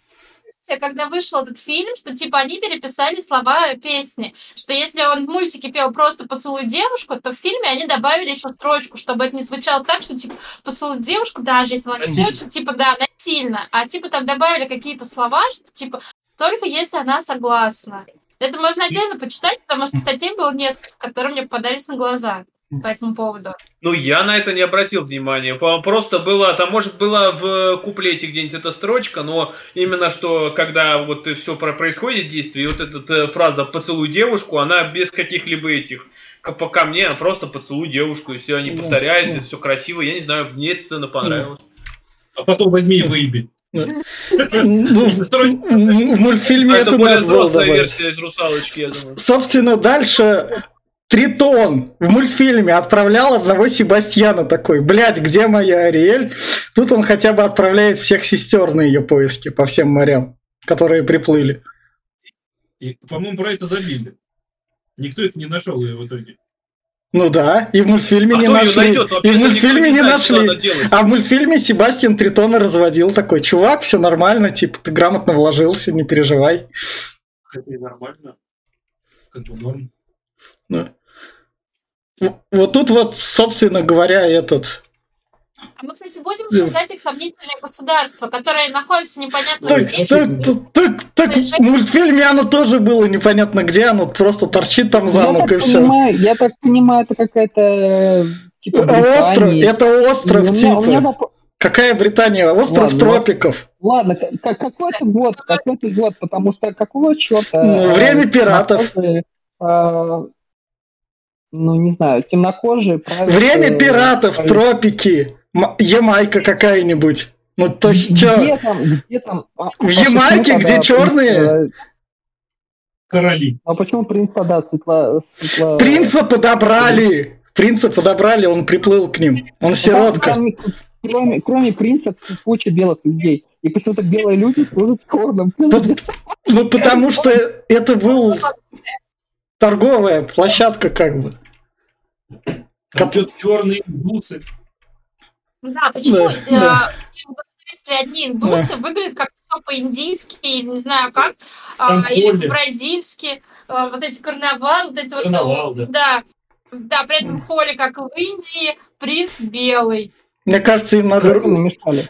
когда вышел этот фильм, что типа они переписали слова песни, что если он в мультике пел просто «Поцелуй девушку», то в фильме они добавили еще строчку, чтобы это не звучало так, что типа «Поцелуй девушку», даже если она не хочет, типа да, насильно, а типа там добавили какие-то слова, что типа только если она согласна. Это можно отдельно почитать, потому что статей было несколько, которые мне попадались на глаза по этому поводу. Ну, я на это не обратил внимания. Просто было, там, может, была в куплете где-нибудь эта строчка, но именно что, когда вот все происходит действие, и вот эта э, фраза «поцелуй девушку», она без каких-либо этих по ко мне, а просто поцелуй девушку, и все, они Ну, повторяют, ну. это все красиво, я не знаю, мне эта сцена понравилась. А потом возьми и выеби. Ну, в мультфильме это надо было добавить. версия из «Русалочки», я думаю. Собственно, дальше Тритон в мультфильме отправлял одного Себастьяна такой, блядь, где моя Ариэль? Тут он хотя бы отправляет всех сестер на ее поиски по всем морям, которые приплыли. И, по-моему, про это забили. Никто их не нашел ее в итоге. Ну да, и в мультфильме А не нашли. найдет? И в мультфильме не знает, что нашли. А в мультфильме Себастьян Тритона разводил такой, чувак, все нормально, типа, ты грамотно вложился, не переживай. Это и нормально. Как бы норм. Ну. Вот тут вот, собственно говоря, этот... А мы, кстати, будем обсуждать их сомнительные государства, которые находятся непонятно Так, где. так, так, так, так, в мультфильме оно тоже было непонятно где, оно просто торчит там замок я и так все. понимаю, я так понимаю, это какая-то э, типа Остров, Британия. это остров, у меня, у меня типа. Какая Британия? Остров Ладно. тропиков. Ладно, к- к- какой-то год, какой-то год, потому что какого черта? Ну, э, время пиратов. темнокожие, э, ну, не знаю, темнокожие правят, Время э, пиратов, правят- тропики, М- Ямайка какая-нибудь. Ну, то есть, Где там, где там? а- В а почему Ямайке, где черные? э, Короли. А почему принц тогда светло... светло- Принца подобрали. Принца подобрали, он приплыл к ним. Он Ну, там- сиротка. Там, кроме, кроме принца, куча белых людей. И почему-то белые люди служат скорбным. Ну, потому что это был торговая площадка, как бы. Там черные индусы. Да, почему Да, э, да. в государстве одни индусы выглядят как все по-индийски, или не знаю как, Там а, или холи. по-бразильски, э, вот эти карнавалы, вот эти вот... Карнавал, да. Да, да, при этом в холле, как в Индии, принц белый. Мне кажется, им надо...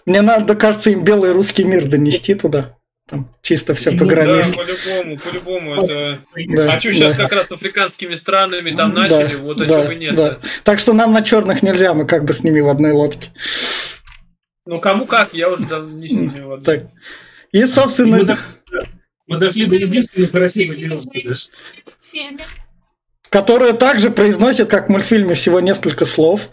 Мне надо, кажется, им белый русский мир донести туда. Там чисто все Ну Да, программировано. по-любому, по-любому. Это... Да, А что сейчас да. как раз с африканскими странами там Да, начали, вот а да, чего бы нет. да. Так что нам на черных нельзя, мы как бы с ними в одной лодке. Ну кому как, я уже давно не сильно в одном. Так. И, собственно, Мы, до- мы дошли до единственной красивой девушки, да? Которая также произносит, как в мультфильме, всего несколько слов.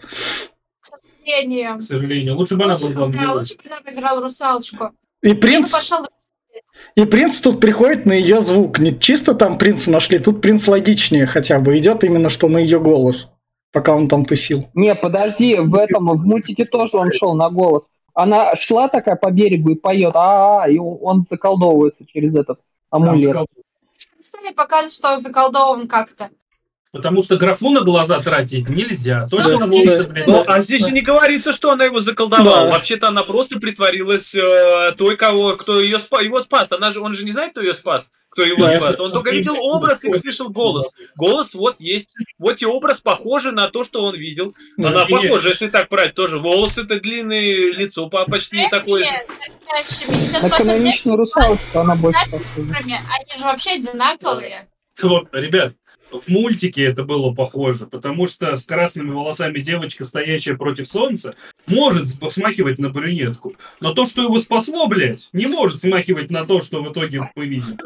к сожалению. К сожалению. Лучше бы она была да, лучше бы она играла русалочку. И Я бы принц, пошел и принц тут приходит на ее звук. Не чисто там принца нашли, тут принц логичнее хотя бы. Идет именно что на ее голос, пока он там тусил. Не, подожди, в этом, в мультике тоже он шел на голос. Она шла такая по берегу и поет, а, и он заколдовывается через этот амулет. Стали показывать, что он заколдован как-то. Потому что графу на глаза тратить нельзя. Только Да. на волосы, блядь. Ну, а здесь же не говорится, что она его заколдовала. Да. Вообще-то она просто притворилась э, той, кого, кто ее спа- его спас. Она же, он же не знает, кто ее спас, кто его Да. спас. Он только видел образ и слышал голос. Голос вот есть. Вот и образ похожий на то, что он видел. Она Конечно. похожа, если так брать, тоже. Волосы-то длинные, лицо по- почти такое же. Нет, каноничную русалочку она больше. Они же вообще одинаковые. Вот, ребят, в мультике это было похоже, потому что с красными волосами девочка, стоящая против солнца, может см- смахивать на брюнетку. Но то, что его спасло, блядь, не может смахивать на то, что в итоге мы видим.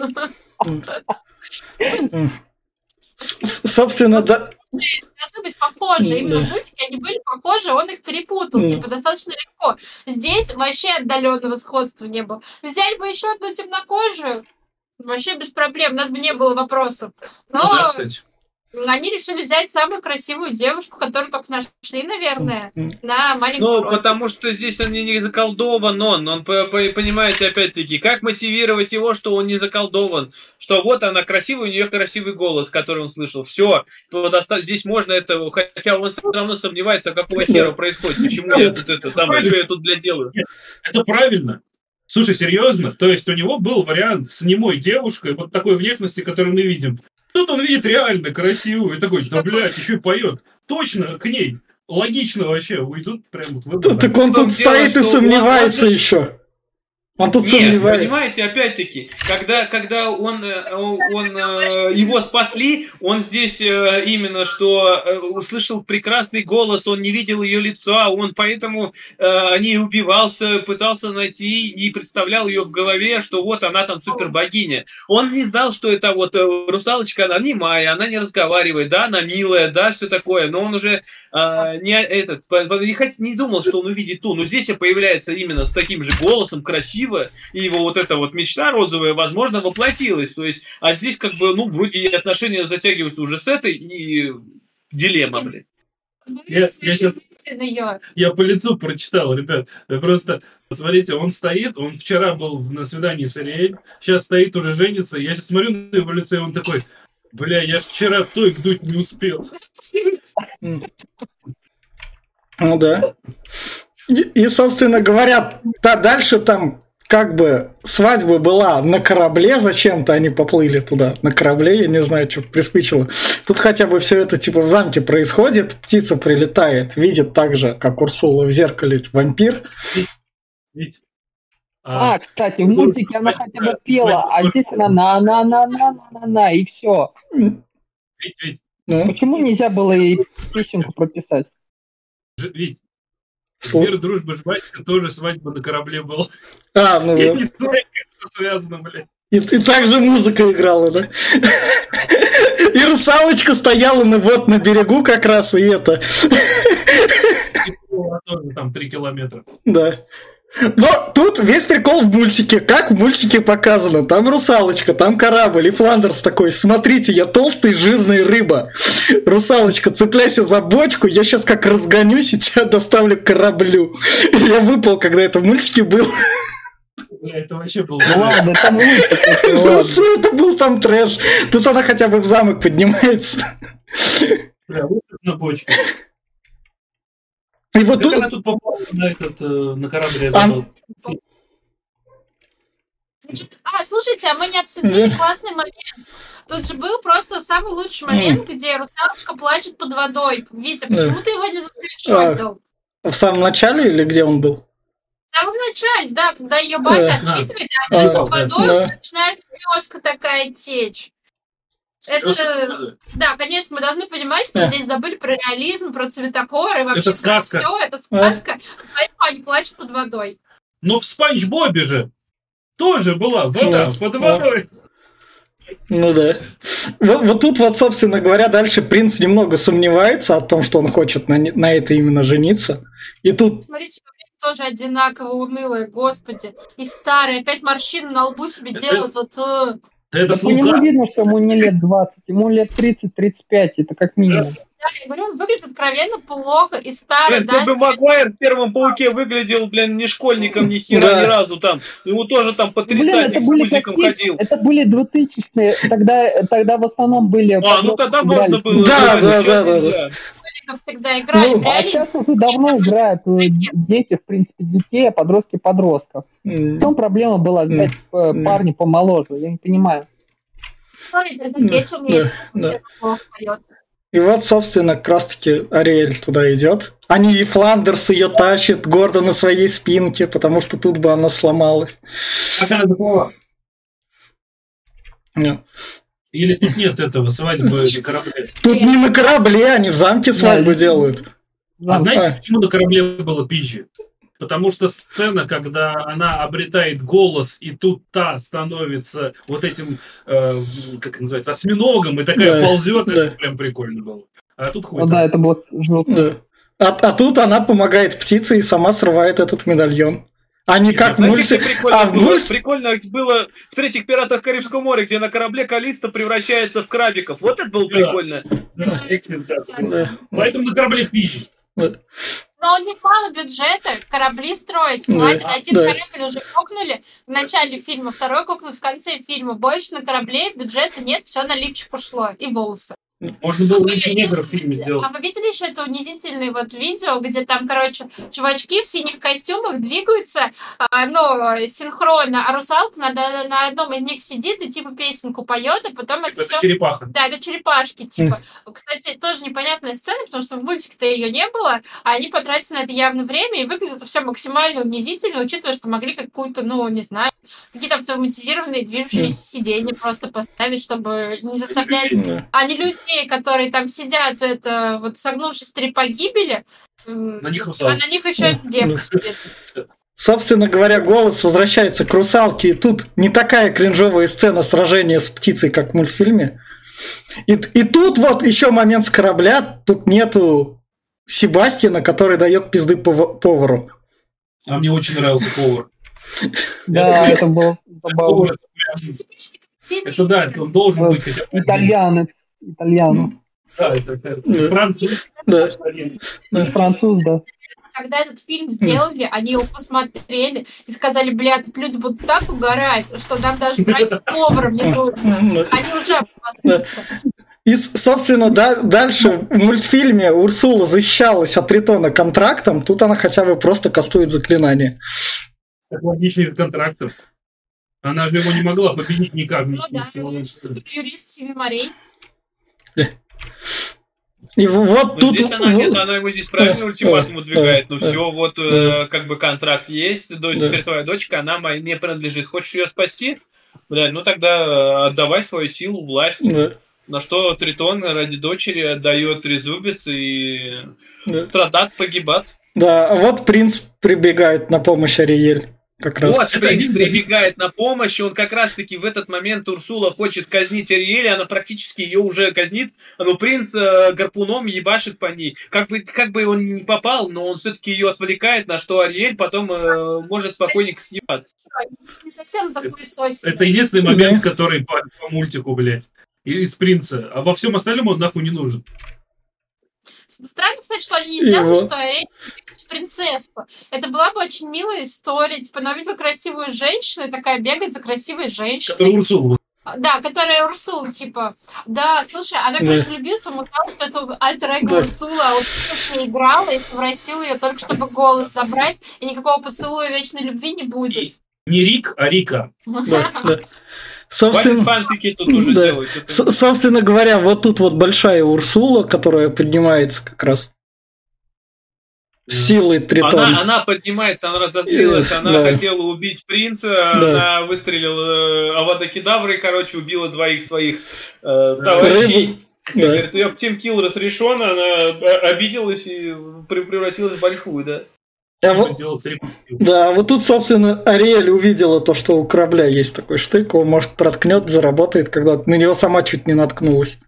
Собственно, да, Должны быть похожи. Именно в мультике они были похожи, он их перепутал. Типа достаточно легко. Здесь вообще отдаленного сходства не было. Взяли бы еще одну темнокожую, вообще без проблем, у нас бы не было вопросов. Да, Но кстати. они решили взять самую красивую девушку, которую только нашли, наверное, на маленькую Ну, роль. потому что здесь он не заколдован, он, он, по- по- понимаете, опять-таки, как мотивировать его, что он не заколдован, что вот она красивая, у нее красивый голос, который он слышал, все, то доста- здесь можно это, хотя он все равно сомневается, а какого хера происходит, почему я тут это самое, что я тут для делаю. Это правильно. Слушай, серьезно? То есть у него был вариант с немой девушкой, вот такой внешности, которую мы видим. Тут он видит реально красивую и такой, да, блядь, еще и поет. Точно к ней. Логично вообще, уйдут прям вот в т- это. так он тут стоит и сомневается еще. Он тут Нет, сомневается. понимаете, опять-таки, когда, когда он, э, он, э, его спасли, он здесь э, именно что услышал прекрасный голос, он не видел ее лица, он поэтому о ней убивался, пытался найти и представлял ее в голове, что вот она там супер богиня. Он не знал, что это вот русалочка, она немая, она не разговаривает, да, она милая, да, все такое, но он уже не этот не, не думал, что он увидит ту, но здесь появляется именно с таким же голосом, красиво, и его вот эта вот мечта розовая, возможно, воплотилась. То есть, а здесь как бы, ну, вроде и отношения затягиваются уже с этой, и дилемма, блин. Я- я щас- Её. Я по лицу прочитал, ребят. Просто, смотрите, он стоит, он вчера был на свидании с Ариэль, сейчас стоит, уже женится. Я сейчас смотрю на его лицо, и он такой, бля, я ж вчера той дуть не успел. Ну да. И, и, собственно говоря, да, дальше там как бы свадьба была на корабле, зачем-то они поплыли туда, на корабле, я не знаю, что приспичило. Тут хотя бы все это типа в замке происходит, птица прилетает, видит так же, как Урсула в зеркале вампир. Ведь, А, кстати, в мультике она хотя бы пела, а здесь она на-на-на-на-на-на, и все. М, Ведь, ведь, Ну, Почему нельзя было и песенку прописать? слу- мир, дружба, жвачка, тоже свадьба на корабле была. А, ну Я да. не знаю, как это связано, блядь. И, и также музыка играла, да? И русалочка стояла на, вот на берегу как раз, и это, там три километра. да. Но тут весь прикол в мультике. Как в мультике показано. Там русалочка, там корабль. И Фландерс такой, смотрите, я толстый жирный рыба. Русалочка, цепляйся за бочку, я сейчас как разгонюсь и тебя доставлю к кораблю. И я выпал, когда это в мультике был. Это вообще был... Ну ладно, это был там трэш. Тут она хотя бы в замок поднимается. Бля, вот это на бочке. И вот Как тут... она тут попала на этот, э, на корабль? я А- А, слушайте, а мы не обсудили Да. классный момент. Тут же был просто самый лучший момент, где русалочка плачет под водой. Витя, Да. почему ты его не заскриншотил? В самом начале или где он был? В самом начале, да, когда ее батя отчитывает, а они А, под водой начинает слезка такая течь. Это-? Да, конечно, мы должны понимать, что Да. здесь забыли про реализм, про цветокор и вообще Это сказка. все, это сказка, поэтому они плачут под водой. Но в Спанч Бобе же тоже была вода Да, под да. водой. Ну да. Вот, вот тут вот, собственно говоря, дальше принц немного сомневается о том, что он хочет на, не- на это именно жениться. И тут Смотрите, что время тоже одинаково унылое, господи. И старый, опять морщины на лбу себе Это- делают, вот... Да это Да по нему слуга. видно, что ему не лет 20, ему лет 30-35, это как минимум. Да, я говорю, он выглядит откровенно плохо, и старый, Блин, да, Тоби Магуайр в первом пауке выглядел, блин, не школьником ни хера Да. ни разу там. Ему тоже там по Блин, тридцатник это с были музиком какие? ходил. Это были 2000-е, тогда, тогда в основном были... А, ну тогда можно было. Да, да, да, Школьников всегда играли Ну, в А сейчас уже давно играют э, дети, в принципе, детей, а подростки подростков. В м, чем проблема была взять М. парня помоложе? Я не понимаю. Это да, да. И вот, собственно, как раз-таки Ариэль туда идет. Они и Фландерс ее тащит гордо на своей спинке, потому что тут бы она сломалась. Не. Или тут нет этого свадьбы на корабле? Тут не на корабле, они в замке свадьбу Да, делают. А знаете, А. почему на корабле было пизже? Потому что сцена, когда она обретает голос, и тут та становится вот этим, э, как называется, осьминогом, и такая Да, ползет, да. это прям прикольно было. А тут хуй Ну да, это было жутко. Да. А, а тут она помогает птице и сама срывает этот медальон. А не как в Знаете, мульти... прикольно, а в было? мульти- прикольно было в третьих пиратах Карибского моря, где на корабле Калиста превращается в крабиков. Вот это было Да. прикольно. Да, Да. Поэтому на корабле пизже. Но у них мало бюджета, корабли строить. Да, Хватит, один да. корабль уже кокнули в начале фильма, второй кокнул в конце фильма. Больше на корабле бюджета нет, все на лифчик ушло. И волосы. Можно было еще негров в фильме видели- сделать. А вы видели еще это унизительное вот видео, где там, короче, чувачки в синих костюмах двигаются, а, ну, синхронно, а русалка на, на, одном из них сидит и типа песенку поет, а потом это Это все черепаха. да, это черепашки, типа. Кстати, тоже непонятная сцена, потому что в мультике-то ее не было, а они потратили на это явно время, и выглядит все максимально унизительно, учитывая, что могли какую-то, ну, не знаю, какие-то автоматизированные движущиеся сиденья просто поставить, чтобы не заставлять... А не людей, которые там сидят, это вот согнувшись три погибели, На них а на них еще эта девка сидит. Собственно говоря, голос возвращается к русалке, и тут не такая кринжовая сцена сражения с птицей, как в мультфильме. И, и тут вот еще момент с корабля, тут нету Себастьяна, который дает пизды пова- повару. А мне очень нравился повар. Да, это было забавно. Повар, это да, он должен быть. Итальянец. Итальяно. Да, это- это француз. Да. Ну, Француз, да. Когда этот фильм сделали, они его посмотрели и сказали, бля, тут люди будут так угорать, что нам даже брать с поваром не нужно. Они уже обоссутся. И, собственно, да- дальше в мультфильме Урсула защищалась от Тритона контрактом, тут она хотя бы просто кастует заклинание. Так логичный контрактор. Она же его не могла победить никак. Ну да, юрист Семи морей. И вот Ну, тут... здесь она, нет, она ему здесь правильный Да, ультиматум выдвигает. Ну все, вот э, как бы контракт есть, до- теперь твоя дочка, она мне принадлежит. Хочешь ее спасти? Блядь, ну тогда э, отдавай свою силу, власть. На что Тритон ради дочери отдает трезубец и да. страдат, погибат. Да, а вот принц прибегает на помощь Ариэль. Как раз. Вот, принц прибегает на помощь, и он как раз-таки в этот момент Урсула хочет казнить Ариэль, она практически ее уже казнит, но принц э, гарпуном ебашит по ней. Как бы, как бы он не попал, но он все-таки ее отвлекает, на что Ариэль потом э, может спокойненько съебаться. Не совсем захуесосили. Это единственный момент, который по, по мультику, блядь, из принца. А во всем остальном он нахуй не нужен. Странно, кстати, что они не сделали, что Ариэль принцессу. Это была бы очень милая история. Типа, она увидела красивую женщину и такая бегает за красивой женщиной. Который Урсул. Да, которая Урсул, типа. Да, слушай, она, Да. конечно, влюбилась, по-моему, сказала, что это альтер эго Да. Урсула, а Урсула с ней играла и просила ее только, чтобы голос забрать, и никакого поцелуя вечной любви не будет. Не Рик, а Рика. Да, да. Собственно, фанфики тут уже Да. Это- с- собственно говоря, вот тут вот большая Урсула, которая поднимается как раз силой Тритон. Она, она поднимается, она разозлилась, Yes, она да. хотела убить принца, она выстрелила э, Авада Кедаврой, короче, убила двоих своих э, товарищей. Да. Говорит, ее Тим Килл разрешен, она э, обиделась и пре- превратилась в большую, да. А вот- Сделал три Да, вот тут, собственно, Ариэль увидела то, что у корабля есть такой штык, он, может, проткнет, заработает, когда на него сама чуть не наткнулась.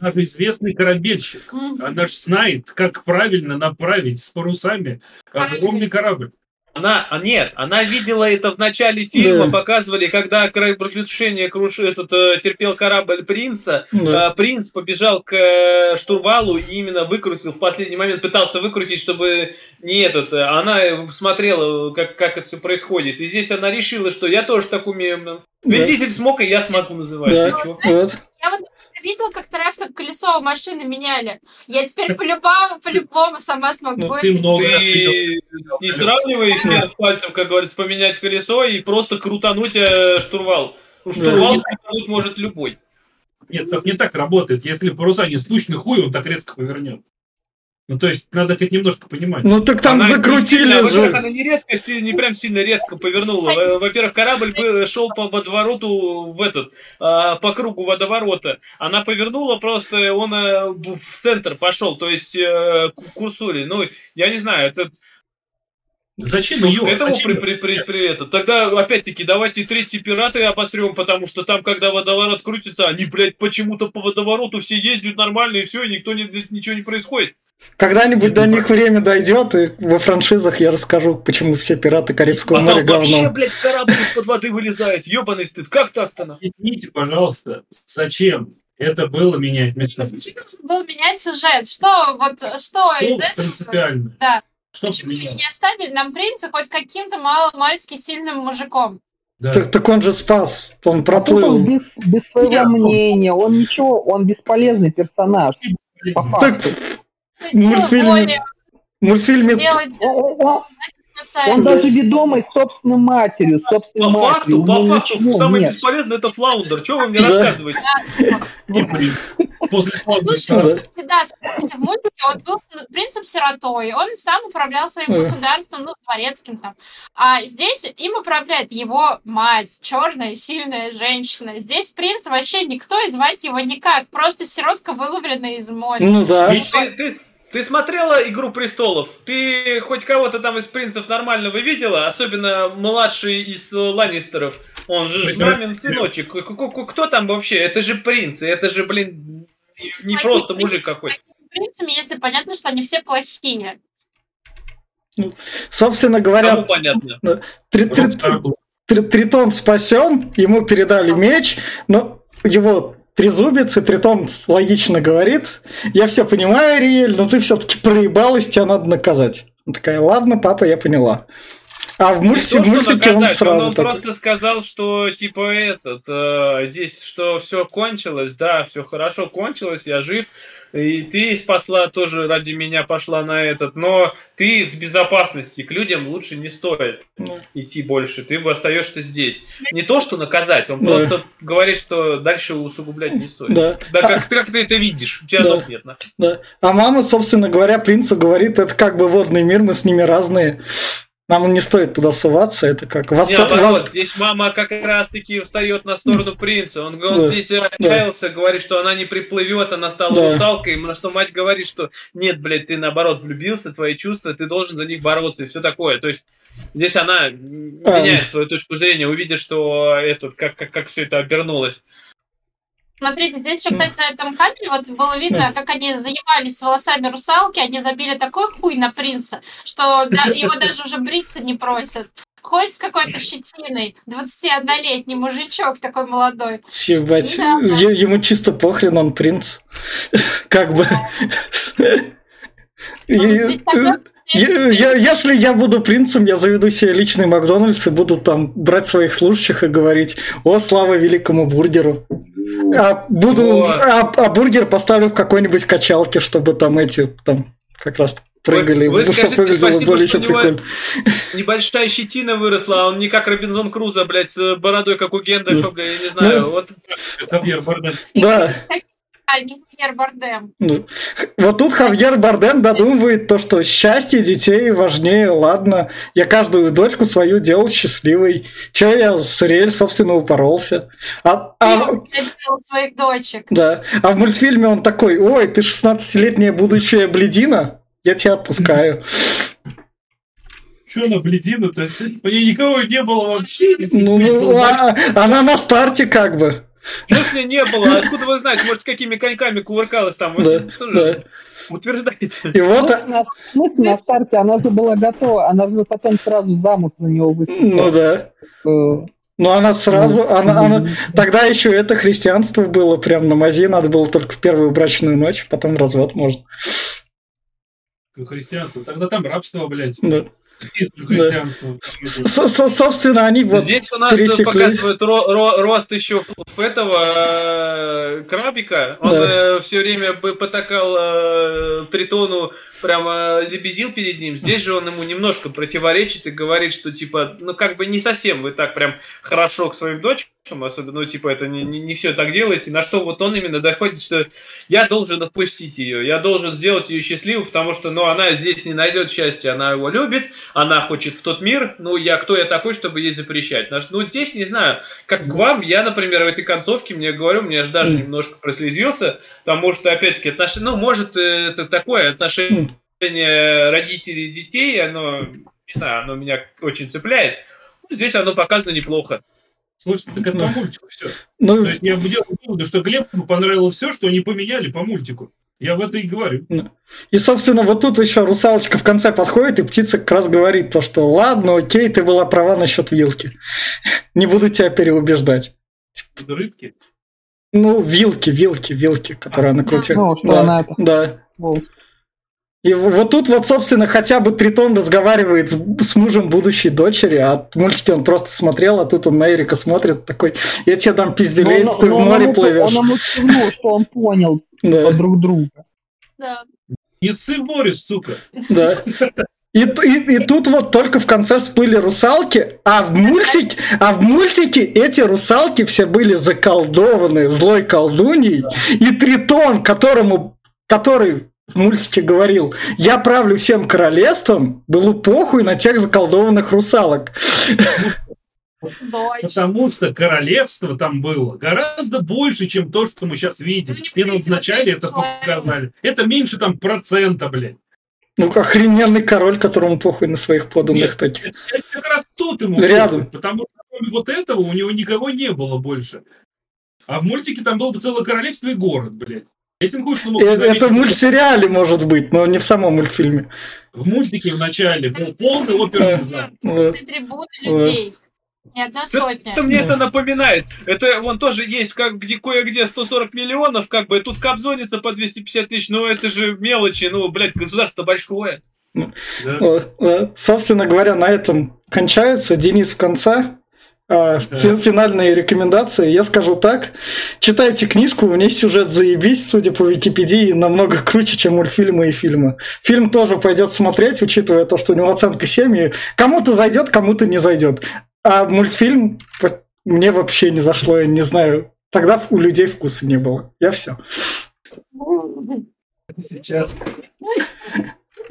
Она же известный корабельщик. Она же знает, как правильно направить с парусами огромный корабль. Она, а нет, она видела это в начале фильма, Да. показывали, когда кораблекрушение круш, этот, э, терпел корабль принца, Да. А, принц побежал к э, штурвалу и именно выкрутил в последний момент, пытался выкрутить, чтобы не этот. э, Она смотрела, как, как это все происходит. И здесь она решила, что я тоже так умею. Вин Да. Дизель смог, и я смогу называть. Да. Вот. Я вот видела как-то раз, как колесо у машины меняли. Я теперь по-любому, по-любому сама смогу Ну, это ты много сделать. раз видел. Не сравнивай хер с пальцем, как говорится, поменять колесо и просто крутануть э, штурвал. Ну, Да. штурвал крутануть может любой. Нет, так не так работает. Если паруса не спущены, хуй он так резко повернет. Ну, то есть, надо хоть немножко понимать. Ну так там Она закрутили сильно- Во-первых, же. она не резко, не прям сильно резко повернула. Во- Во-первых, корабль был- шел по водовороту в этот, а, по кругу водоворота. Она повернула просто, он э, в центр пошел, то есть э, к курсуре. Ну, я не знаю, это Зачем к ее? этому Зачем? при, при, при, при это. Тогда, опять-таки, давайте третьи пираты обосрем, потому что там, когда водоворот крутится, они, блядь, почему-то по водовороту все ездят нормально, и все, и никто не, ничего не происходит. Когда-нибудь до них время дойдет, и во франшизах я расскажу, почему все пираты Карибского а моря там вообще, говно. блядь, корабль из-под воды вылезает. Ебаный стыд. Как так-то, нахуй? Объясните, пожалуйста, зачем это было менять нужно было менять сюжет? Что, вот, что Что из этого? принципиально? Да. Что Почему они поменялось? не оставили нам принца хоть каким-то мало-мальски сильным мужиком? Да. Так, так он же спас, он А тут он проплыл. без, без своего Я- мнения, он ничего, он бесполезный персонаж. По факту. Так В мультфильме- воли, в мультфильме... делать Он, даже ведомый собственной матерью, собственной По матерью. факту, по факту, ничего самый нет. бесполезный это Флаундер. Что вы мне рассказываете? После славы Слушай, Да. кстати, да, смотрите, в мультике он был принцем сиротой, он сам управлял своим Да. государством, ну, дворецким там. А здесь им управляет его мать, черная, сильная женщина. Здесь принц вообще никто, и звать его никак, просто сиротка, выловленная из моря. Ну да. Ведь Ты, ты- ты смотрела «Игру престолов»? Ты хоть кого-то там из принцев нормального видела? Особенно младший из э, Ланнистеров. Он же ж мамин сыночек. Кто там вообще? Это же принц. и Это же, блин, не- просто мужик какой-то. Принцами, если понятно, что они все плохие. Собственно Кому говоря, понятно? три- три-. Три- Тритон спасен, ему передали меч, но его трезубец, и Тритон логично говорит, я все понимаю, Ариэль, но ты все-таки проебалась, тебя надо наказать. Она такая, ладно, папа, я поняла. А в, мульти- то, мультике он сразу он такой. просто сказал, что типа этот, э, здесь что все кончилось, да, все хорошо кончилось, я жив, и ты спасла тоже ради меня пошла на этот, но ты в безопасности, к людям лучше не стоит Ну. идти больше, ты бы остаешься здесь. Не то, что наказать, он Да. просто говорит, что дальше усугублять не стоит. Да. Да как, ты- как ты это видишь? У тебя Да. ног нет. нахуй. Да. А мама, собственно говоря, принцу говорит, это как бы водный мир, мы с ними разные. Нам не стоит туда суваться, это как... Не, Восто- наоборот, вос- здесь мама как раз-таки встает на сторону принца. Он, он Да, здесь отчаялся, говорит, что она не приплывет, она стала Да. русалкой, на что мать говорит, что нет, блядь, ты наоборот влюбился, твои чувства, ты должен за них бороться и все такое. То есть здесь она А. меняет свою точку зрения, увидя, что этот, как, как, как все это обернулось. Смотрите, здесь еще, кстати, на этом кадре вот было видно, как они заебались с волосами русалки, они забили такой хуй на принца, что да- его даже уже бриться не просят. Ходит с какой-то щетиной, 21-летний мужичок такой молодой. Ебать, Да. е- ему чисто похрен, он принц. Как бы... Ну, Е- я- Если я буду принцем, я заведу себе личный Макдональдс и буду там брать своих служащих и говорить «О, слава великому бургеру!» А, буду, а, а бургер поставлю в какой-нибудь качалке, чтобы там эти там как раз прыгали, вы чтобы скажите выглядело спасибо, более что еще прикольно. Небольшая щетина выросла, а он не как Робинзон Крузо, блядь, с бородой, как у Гендальфа, блядь, я не знаю. Ну. Вот Хавьер. Да. А, не Хавьер Бардем. Ну, Вот тут Хавьер Бардем додумывает то, что счастье детей важнее, ладно. Я каждую дочку свою делал счастливой. Че я с Риэль, собственно, упоролся. А, а- Я делал своих дочек. да. а в мультфильме он такой, ой, ты 16-летняя будущая бледина, я тебя отпускаю. Что она бледина-то? У нее никого не было вообще. Ну, ну, а- она на старте как бы. Ней не было? Откуда вы знаете? Может, с какими коньками кувыркалась там? Да, да. Утверждаете. И вот, На, в смысле, на старте она же была готова, она же потом сразу замуж на него вышла. ну да. Э, Но она сразу, она, она, тогда еще это христианство было прям на мази, надо было только в первую брачную ночь, потом развод можно. Христианство. Тогда там рабство, блядь. Да. Собственно, они вот Здесь у нас показывают ро- ро- рост еще этого э, крабика. Он все время бы потакал э, Тритону, прямо лебезил перед ним. Здесь же он ему немножко противоречит и говорит, что типа, ну как бы не совсем вы так прям хорошо к своим дочкам, особенно, ну типа это не, не, все так делаете. На что вот он именно доходит, что я должен отпустить ее, я должен сделать ее счастливой, потому что, ну, она здесь не найдет счастья, она его любит, она хочет в тот мир, ну, я кто я такой, чтобы ей запрещать? Ну, здесь, не знаю, как к вам, я, например, в этой концовке, мне говорю, мне аж даже немножко прослезился, потому что, опять-таки, отнош... ну, может, э, это такое отношение родителей и детей, оно, не знаю, оно меня очень цепляет. Ну, Здесь оно показано неплохо. Слушай, так это по мультику все. Ну, То есть я делал выводы, что Глебу понравилось все, что они поменяли по мультику. Я в это и говорю. и, собственно, вот тут еще русалочка в конце подходит, и птица как раз говорит то, что ладно, окей, ты была права насчет вилки. Не буду тебя переубеждать. Рыбки. Ну, вилки, вилки, вилки, которые она крутила. Ну, что да, она это- да. И вот тут вот, собственно, хотя бы Тритон разговаривает с, мужем будущей дочери, а мультики он просто смотрел, а тут он на Эрика смотрит, такой, я тебе дам он- ты но в он море ему- плывешь. Он ему кивнул, что он понял Да, друг друга. Да. Не ссы в море, сука. да. И, и, и тут вот только в конце всплыли русалки, а в мультике, а в мультике эти русалки все были заколдованы злой колдуньей, и Тритон, которому, который в мультике говорил, я правлю всем королевством, было похуй на тех заколдованных русалок. Дочь. Потому что королевство там было гораздо больше, чем то, что мы сейчас видим. Ну, не И нам говорите, вначале это показали. Это меньше там процента, блядь. Ну, охрененный король, которому похуй на своих подданных Нет, таких. Это это как раз тут ему Рядом. похуй, потому что кроме вот этого у него никого не было больше. А в мультике там было бы целое королевство и город, блядь. Если он хочет, он мог Э, заметить, Это в мультсериале может быть, но не в самом мультфильме. в мультике в начале был полный оперный зал. Трибуны людей. Не одна сотня. Это мне это напоминает. Это вон тоже есть, как где кое-где 140 миллионов, как бы тут капзонится по 250 тысяч, но это же мелочи, ну, блядь, государство большое. Да. Собственно говоря, на этом кончается. Денис в конце. А, фи- Финальные рекомендации. Я скажу так. Читайте книжку, у нее сюжет заебись, судя по Википедии, намного круче, чем мультфильмы и фильмы. Фильм тоже пойдет смотреть, учитывая то, что у него оценка 7, и кому-то зайдет, кому-то не зайдет. А мультфильм мне вообще не зашло, я не знаю. Тогда у людей вкуса не было. Я все. Сейчас.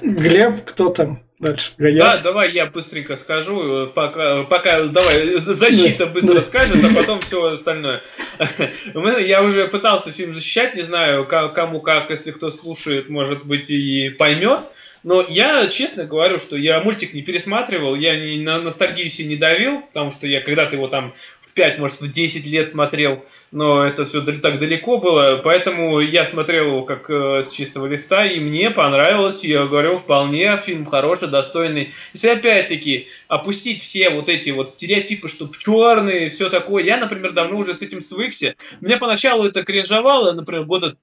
Глеб, кто там? Дальше. Да, давай я быстренько скажу, пока, пока давай, защита быстро скажет, а потом все остальное. Я уже пытался фильм защищать, не знаю, кому как, если кто слушает, может быть, и поймет. Но я честно говорю, что я мультик не пересматривал, я не, на ностальгию себе не давил, потому что я когда-то его там 5, может, в 10 лет смотрел, но это все так далеко было, поэтому я смотрел его как э, с чистого листа, и мне понравилось, я говорю, вполне фильм хороший, достойный. Если опять-таки опустить все вот эти вот стереотипы, что черные, все такое, я, например, давно уже с этим свыкся, мне поначалу это кринжовало, например, года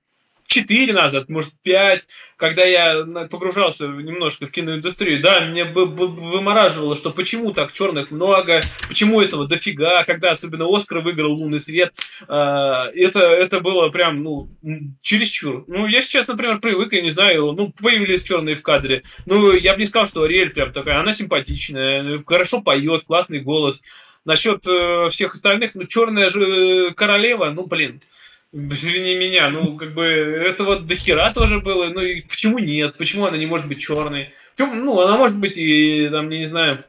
4 назад, может 5, когда я погружался немножко в киноиндустрию, да, мне бы вымораживало, что почему так черных много, почему этого дофига, когда особенно Оскар выиграл «Лунный свет», а, это, это было прям, ну, чересчур. Ну, я сейчас, например, привык, я не знаю, ну, появились черные в кадре, ну, я бы не сказал, что Ариэль прям такая, она симпатичная, хорошо поет, классный голос. Насчет э, всех остальных, ну, черная же э, королева, ну, блин, Извини меня, ну, как бы, это вот дохера тоже было, ну, и почему нет, почему она не может быть черной? Ну, она может быть и, там, не знаю,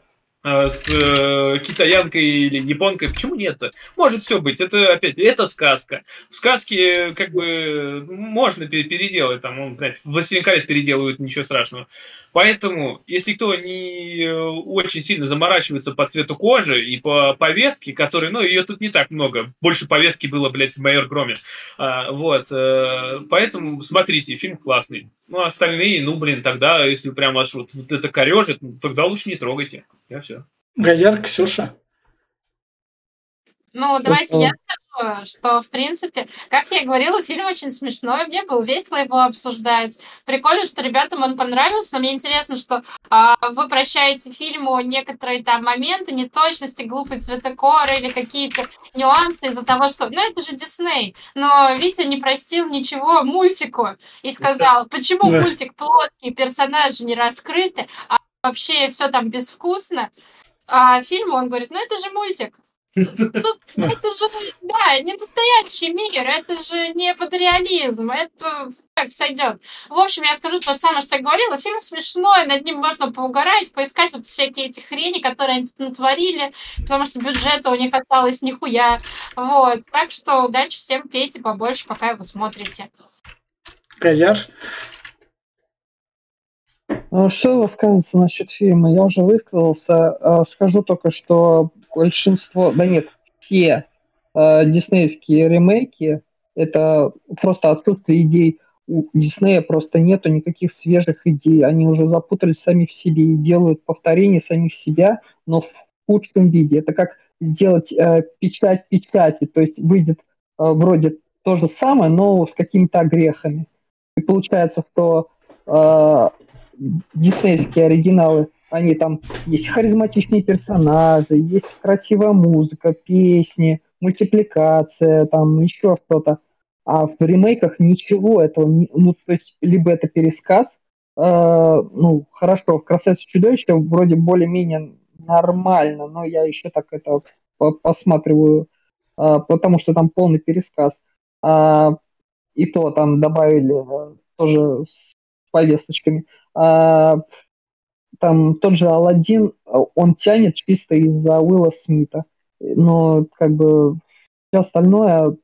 а, с э, китаянкой или японкой. Почему нет-то? Может все быть. Это опять, это сказка. В сказке как бы можно переделать. Там, ну, блядь, Властелин колец переделывают, ничего страшного. Поэтому, если кто не э, очень сильно заморачивается по цвету кожи и по повестке, которой, ну, ее тут не так много. Больше повестки было, блядь, в Майор Громе. А, вот. А, поэтому смотрите, фильм классный. Ну, остальные, ну, блин, тогда, если прям вас вот, вот это корежит, ну, тогда лучше не трогайте. Я все. Гайяр, Ксюша. Ну, давайте я скажу, что, в принципе, как я и говорила, фильм очень смешной, мне было весело его обсуждать. Прикольно, что ребятам он понравился, но мне интересно, что а, вы прощаете фильму некоторые там моменты, неточности, глупые цветокоры или какие-то нюансы из-за того, что, ну, это же Дисней, но Витя не простил ничего мультику и сказал, почему да. мультик плоский, персонажи не раскрыты, а вообще все там безвкусно. А фильм, он говорит, ну, это же мультик, Тут это же, да, не настоящий мир, это же не фотореализм, это как сойдет. В общем, я скажу то же самое, что я говорила. Фильм смешной, над ним можно поугарать, поискать вот всякие эти хрени, которые они тут натворили, потому что бюджета у них осталось нихуя. Вот. Так что удачи всем, пейте побольше, пока его смотрите. Козяр? Ну, что высказываться насчет фильма? Я уже высказался. А, скажу только, что большинство, да нет, все э, диснеевские ремейки это просто отсутствие идей. У Диснея просто нету никаких свежих идей. Они уже запутались сами в себе и делают повторение самих себя, но в худшем виде. Это как сделать э, печать печати, то есть выйдет э, вроде то же самое, но с какими-то грехами. И получается, что э, диснейские оригиналы они там есть харизматичные персонажи, есть красивая музыка, песни, мультипликация, там еще что-то. А в ремейках ничего этого, ну, то есть, либо это пересказ, э, ну, хорошо, в «Красавице чудовище» вроде более-менее нормально, но я еще так это посматриваю, э, потому что там полный пересказ. А, и то там добавили э, тоже с повесточками. А, там тот же Алладин, он тянет чисто из-за Уилла Смита. Но как бы все остальное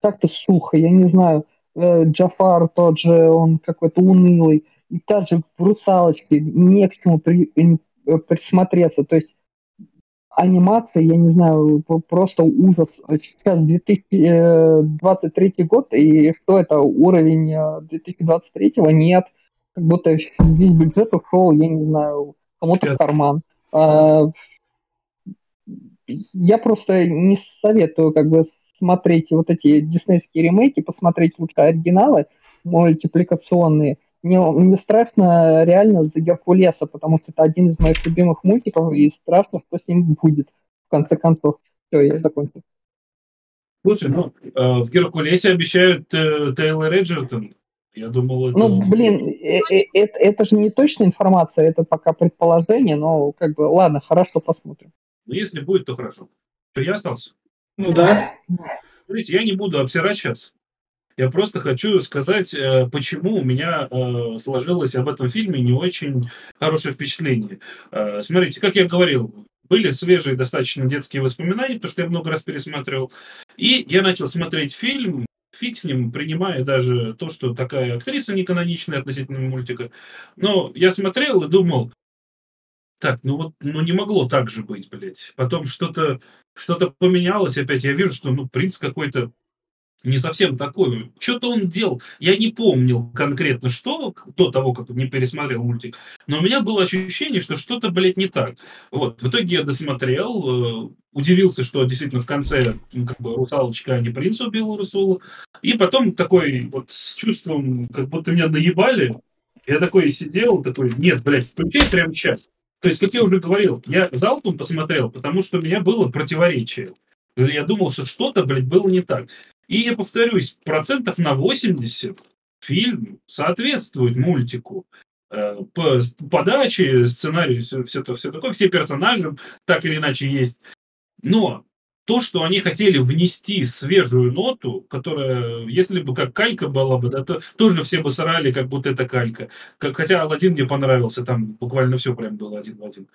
как-то сухо, я не знаю. Э, Джафар тот же, он какой-то унылый. И также в «Русалочке» не к чему при, э, присмотреться. То есть анимация, я не знаю, просто ужас. Сейчас 2023 год, и что это, уровень 2023 нет как будто весь бюджет ушел, я не знаю, кому-то в карман. А, я просто не советую как бы смотреть вот эти диснейские ремейки, посмотреть лучше оригиналы мультипликационные. Мне, мне страшно реально за Геркулеса, потому что это один из моих любимых мультиков, и страшно, что с ним будет, в конце концов. Все, я закончил. Слушай, ну, э, в Геркулесе обещают э, Тейлор Эджертон я думал, это... Ну, блин, э, э, это, это же не точная информация, это пока предположение, но как бы, ладно, хорошо, посмотрим. Ну, если будет, то хорошо. Что, я остался? Ну да. Смотрите, я не буду обсирать сейчас. Я просто хочу сказать, э, почему у меня сложилось об этом фильме не очень хорошее впечатление. Смотрите, как я говорил, были свежие достаточно детские воспоминания, потому что я много раз пересматривал. И я начал смотреть фильм, фиг с ним, принимая даже то, что такая актриса не каноничная относительно мультика. Но я смотрел и думал, так, ну вот, ну не могло так же быть, блядь. Потом что-то что-то поменялось опять. Я вижу, что, ну, принц какой-то не совсем такой. Что-то он делал. Я не помнил конкретно что до того, как не пересмотрел мультик. Но у меня было ощущение, что что-то, блядь, не так. Вот. В итоге я досмотрел, э, удивился, что действительно в конце как бы русалочка, а не принц убил Русулу. И потом такой вот с чувством, как будто меня наебали. Я такой сидел, такой, нет, блядь, включай прямо сейчас. То есть, как я уже говорил, я залпом посмотрел, потому что у меня было противоречие. Я думал, что что-то, блядь, было не так. И я повторюсь, процентов на 80 фильм соответствует мультику. Э, по подаче, сценарию, все, все, то, все такое, все персонажи так или иначе есть. Но то, что они хотели внести свежую ноту, которая, если бы как калька была бы, да, то тоже все бы срали, как будто это калька. Как, хотя Алладин мне понравился, там буквально все прям было один в один,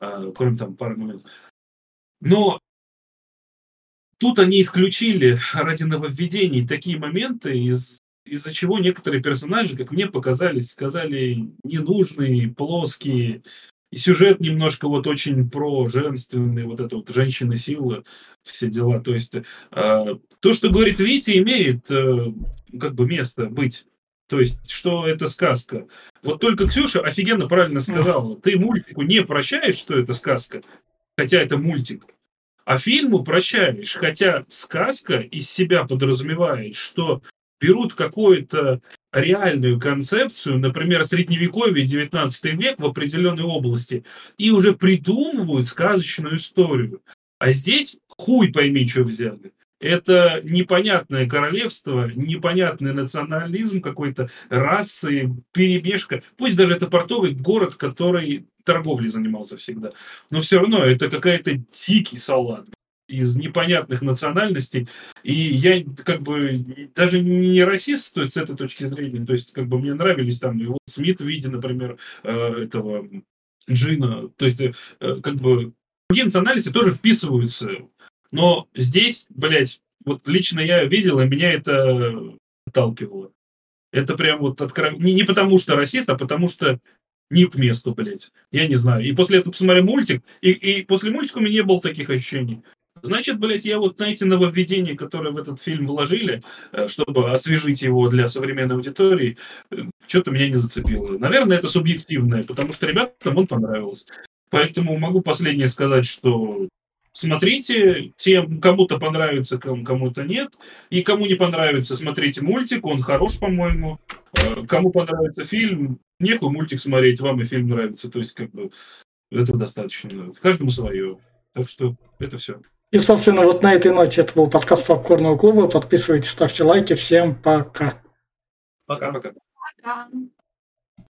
а, кроме там пары моментов. Но Тут они исключили ради нововведений такие моменты, из, из-за чего некоторые персонажи, как мне показались, сказали ненужные, плоские. И сюжет немножко вот очень про женственный, вот это вот женщины сила, все дела. То есть э, то, что говорит Витя, имеет э, как бы место быть. То есть, что это сказка. Вот только Ксюша офигенно правильно сказала. Ты мультику не прощаешь, что это сказка, хотя это мультик. А фильму прощаешь, хотя сказка из себя подразумевает, что берут какую-то реальную концепцию, например, средневековье, 19 век в определенной области, и уже придумывают сказочную историю. А здесь хуй пойми, что взяли. Это непонятное королевство, непонятный национализм какой-то, расы, перемешка. Пусть даже это портовый город, который торговлей занимался всегда. Но все равно это какая-то дикий салат из непонятных национальностей. И я как бы даже не расист то есть, с этой точки зрения. То есть как бы мне нравились там его Смит в виде, например, э, этого Джина. То есть э, как бы другие национальности тоже вписываются. Но здесь, блядь, вот лично я видел, и меня это отталкивало. Это прям вот откровенно. Не, не потому что расист, а потому что не к месту, блядь. Я не знаю. И после этого посмотрел мультик, и, и после мультика у меня не было таких ощущений. Значит, блядь, я вот на эти нововведения, которые в этот фильм вложили, э, чтобы освежить его для современной аудитории, э, что-то меня не зацепило. Наверное, это субъективное, потому что ребятам он понравился. Поэтому могу последнее сказать, что смотрите, тем кому-то понравится, кому-то нет. И кому не понравится, смотрите мультик, он хорош, по-моему. Э, кому понравится фильм, нехуй мультик смотреть, вам и фильм нравится. То есть, как бы, это достаточно. В каждому свое. Так что это все. И, собственно, вот на этой ноте это был подкаст Попкорного клуба. Подписывайтесь, ставьте лайки. Всем пока. Пока-пока. Пока.